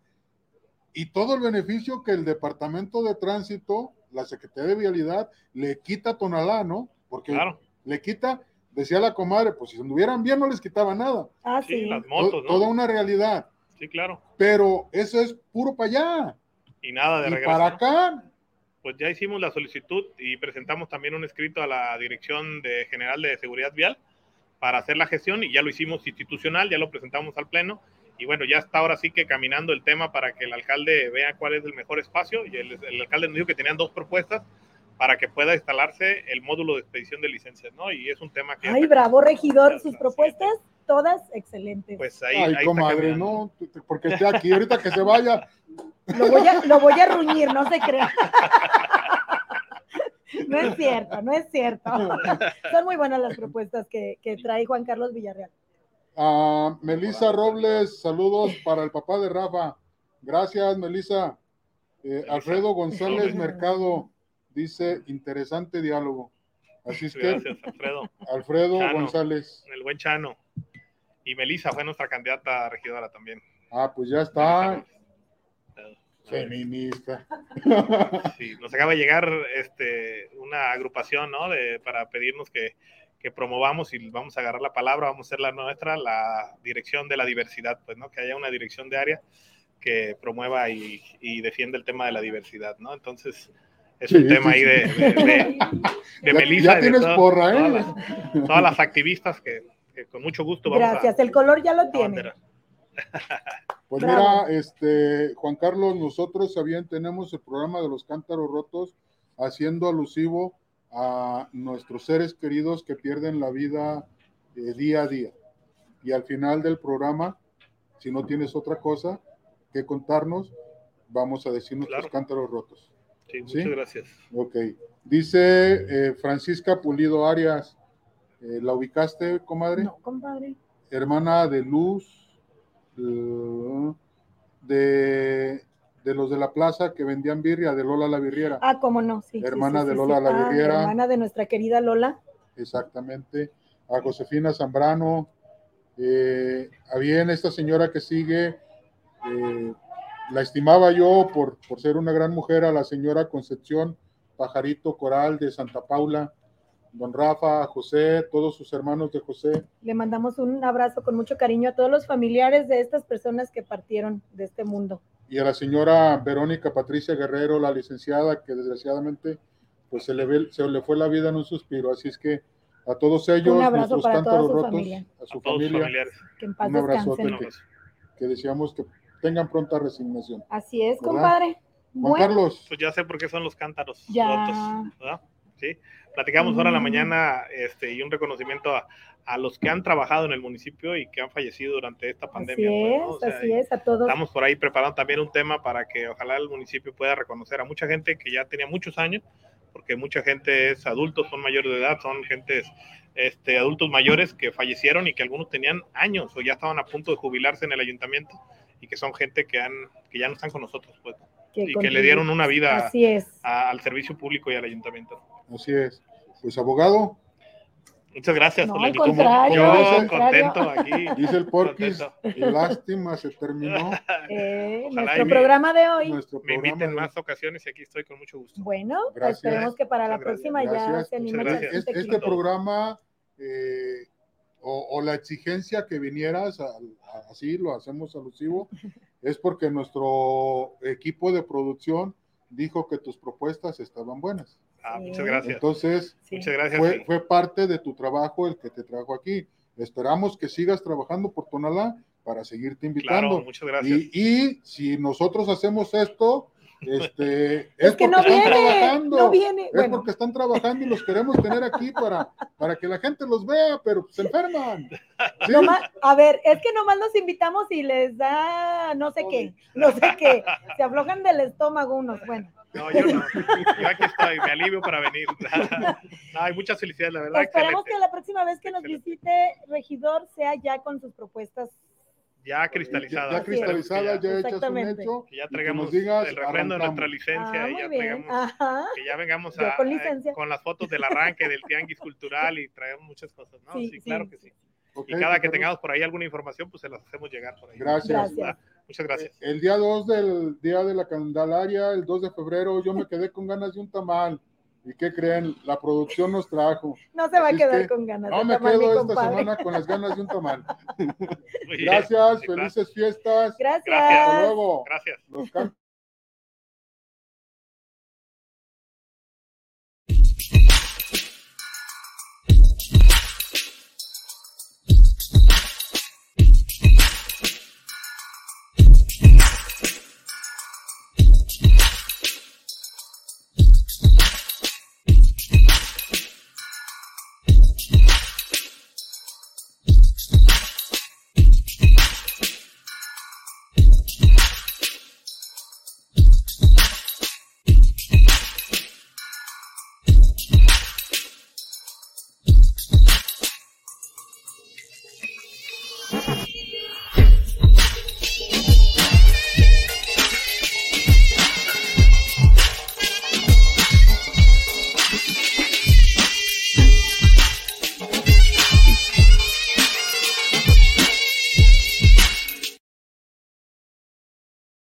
Y todo el beneficio que el Departamento de Tránsito, la Secretaría de Vialidad, le quita a Tonalá, ¿no? Porque Claro, le quita, decía la comadre, pues si anduvieran bien no les quitaba nada. Ah, sí, sí. las To- motos, Toda ¿no? una realidad. Sí, claro. Pero eso es puro para allá. Y nada de Y regreso. para acá, Pues ya hicimos la solicitud y presentamos también un escrito a la Dirección de General de Seguridad Vial para hacer la gestión y ya lo hicimos institucional, ya lo presentamos al Pleno y bueno, ya está ahora sí que caminando el tema para que el alcalde vea cuál es el mejor espacio y el, el alcalde nos dijo que tenían dos propuestas para que pueda instalarse el módulo de expedición de licencias, ¿no? Y es un tema que... Ay, bravo, regidor. Sus propuestas, todas excelentes. Pues ahí, ay, ahí comadre, no, porque esté aquí, ahorita que se vaya, Lo voy a, lo voy a ruñir, no se crea. No es cierto, no es cierto. Son muy buenas las propuestas que, que trae Juan Carlos Villarreal. a Melisa Robles, saludos para el papá de Rafa. Gracias, Melisa. Eh, Alfredo González Mercado dice, interesante diálogo. Así es que, Gracias, Alfredo. Alfredo Chano. González. El buen Chano. Y Melissa fue nuestra candidata a regidora también. Ah, pues ya está. Feminista. [LAUGHS] Sí, nos acaba de llegar este, una agrupación, ¿no? De, para pedirnos que, que promovamos y vamos a agarrar la palabra, vamos a hacer la nuestra, la dirección de la diversidad, pues, ¿no? Que haya una dirección de área que promueva y, y defienda el tema de la diversidad, ¿no? Entonces, es Sí, un tema sí, ahí de, de, de, de Ya- Melissa ya de tienes porra, ¿eh? todas, las, todas las activistas que, que con mucho gusto vamos Gracias, a, el color ya lo tiene. [LAUGHS] Pues Bravo. mira, este, Juan Carlos, nosotros también tenemos el programa de los cántaros rotos, haciendo alusivo a nuestros seres queridos que pierden la vida eh, día a día. Y al final del programa, si no tienes otra cosa que contarnos, vamos a decir nuestros Claro. cántaros rotos. Sí, muchas ¿Sí? gracias. Ok. Dice eh, Francisca Pulido Arias, eh, ¿la ubicaste, comadre? No, compadre. hermana de Luz, eh, de, de los de la plaza que vendían birria, de Lola la birriera. Ah, cómo no, sí. Hermana sí, de Lola sí. la Ah, Birriera. hermana de nuestra querida Lola. Exactamente. A Josefina Zambrano. Eh, a bien, esta señora que sigue, eh, la estimaba yo por, por ser una gran mujer, a la señora Concepción Pajarito Coral de Santa Paula. Don Rafa, José, todos sus hermanos de José. Le mandamos un abrazo con mucho cariño a todos los familiares de estas personas que partieron de este mundo. Y a la señora Verónica Patricia Guerrero, la licenciada, que desgraciadamente pues se le, ve, se le fue la vida en un suspiro. Así es que a todos ellos, Un abrazo nuestros para toda su rotos, familia. a su A familia, familiares. Que en paz un descansen. que, que deseamos que tengan pronta resignación. Así es, ¿Verdad? compadre. Juan Bueno, Carlos, Pues ya sé por qué son los cántaros Ya. rotos, ¿verdad? Sí. Platicamos ahora en la mañana este, y un reconocimiento a, a los que han trabajado en el municipio y que han fallecido durante esta así pandemia. pues, es, ¿no? O sea, así es, a todos. Estamos por ahí preparando también un tema para que ojalá el municipio pueda reconocer a mucha gente que ya tenía muchos años, porque mucha gente es adultos, son mayores de edad, son gentes este, adultos mayores que fallecieron y que algunos tenían años o ya estaban a punto de jubilarse en el ayuntamiento y que son gente que, han, que ya no están con nosotros pues, y que le dieron una vida Así es. a- al servicio público y al ayuntamiento. Así es. Pues abogado, Muchas gracias. No, al contrario, Yo al contrario. contento aquí. [LAUGHS] dice el Porquis, lástima, se terminó [LAUGHS] Eh, nuestro programa de hoy. nuestro Me programa. inviten más ocasiones y aquí estoy con mucho gusto. Bueno, Gracias. esperemos que para la gracias. próxima ya Gracias, se anime este tequila. programa eh, o, o la exigencia que vinieras, a- a- así lo hacemos alusivo, [LAUGHS] es porque nuestro equipo de producción dijo que tus propuestas estaban buenas. Ah, muchas gracias. Entonces, Sí. Muchas gracias. fue, sí. fue parte de tu trabajo el que te trajo aquí. Esperamos que sigas trabajando por Tonalá para seguirte invitando. Claro, muchas gracias. Y, y si nosotros hacemos esto, este, [LAUGHS] es, que porque no están viene, trabajando. no viene. Es Bueno, porque están trabajando y los queremos tener aquí para, para que la gente los vea, pero se enferman. [LAUGHS] ¿Sí? nomás- a ver, es que nomás los invitamos y les da no sé qué, no sé qué. Se aflojan del estómago unos. Bueno, No, yo no. Yo aquí estoy, me alivio para venir. [LAUGHS] No, hay muchas felicidades, la verdad. esperemos excelente. que la próxima vez que nos Excelente. visite Regidor sea ya con sus propuestas. Ya Ya, cristalizada. ya Así es. cristalizada, ya hechas un Exactamente. hecho. Que ya que traigamos el refrendo de nuestra licencia Ah, y ya traigamos, que ya vengamos a, con eh, licencia. con las fotos del arranque del tianguis cultural y traemos muchas cosas, ¿no? Sí, Sí, claro sí, que sí. Ok, Y cada que Carlos, tengamos por ahí alguna información, pues se las hacemos llegar por ahí. Gracias. Gracias. Muchas gracias. El día 2 del Día de la Candelaria, el 2 de febrero, yo me quedé con ganas de un tamal. ¿Y qué creen? La producción nos trajo. No se va a Así quedar que con ganas. No de me tamal, quedo esta semana con las ganas de un tamal. [LAUGHS] Gracias, felices fiestas. Gracias. Hasta luego. Gracias. Los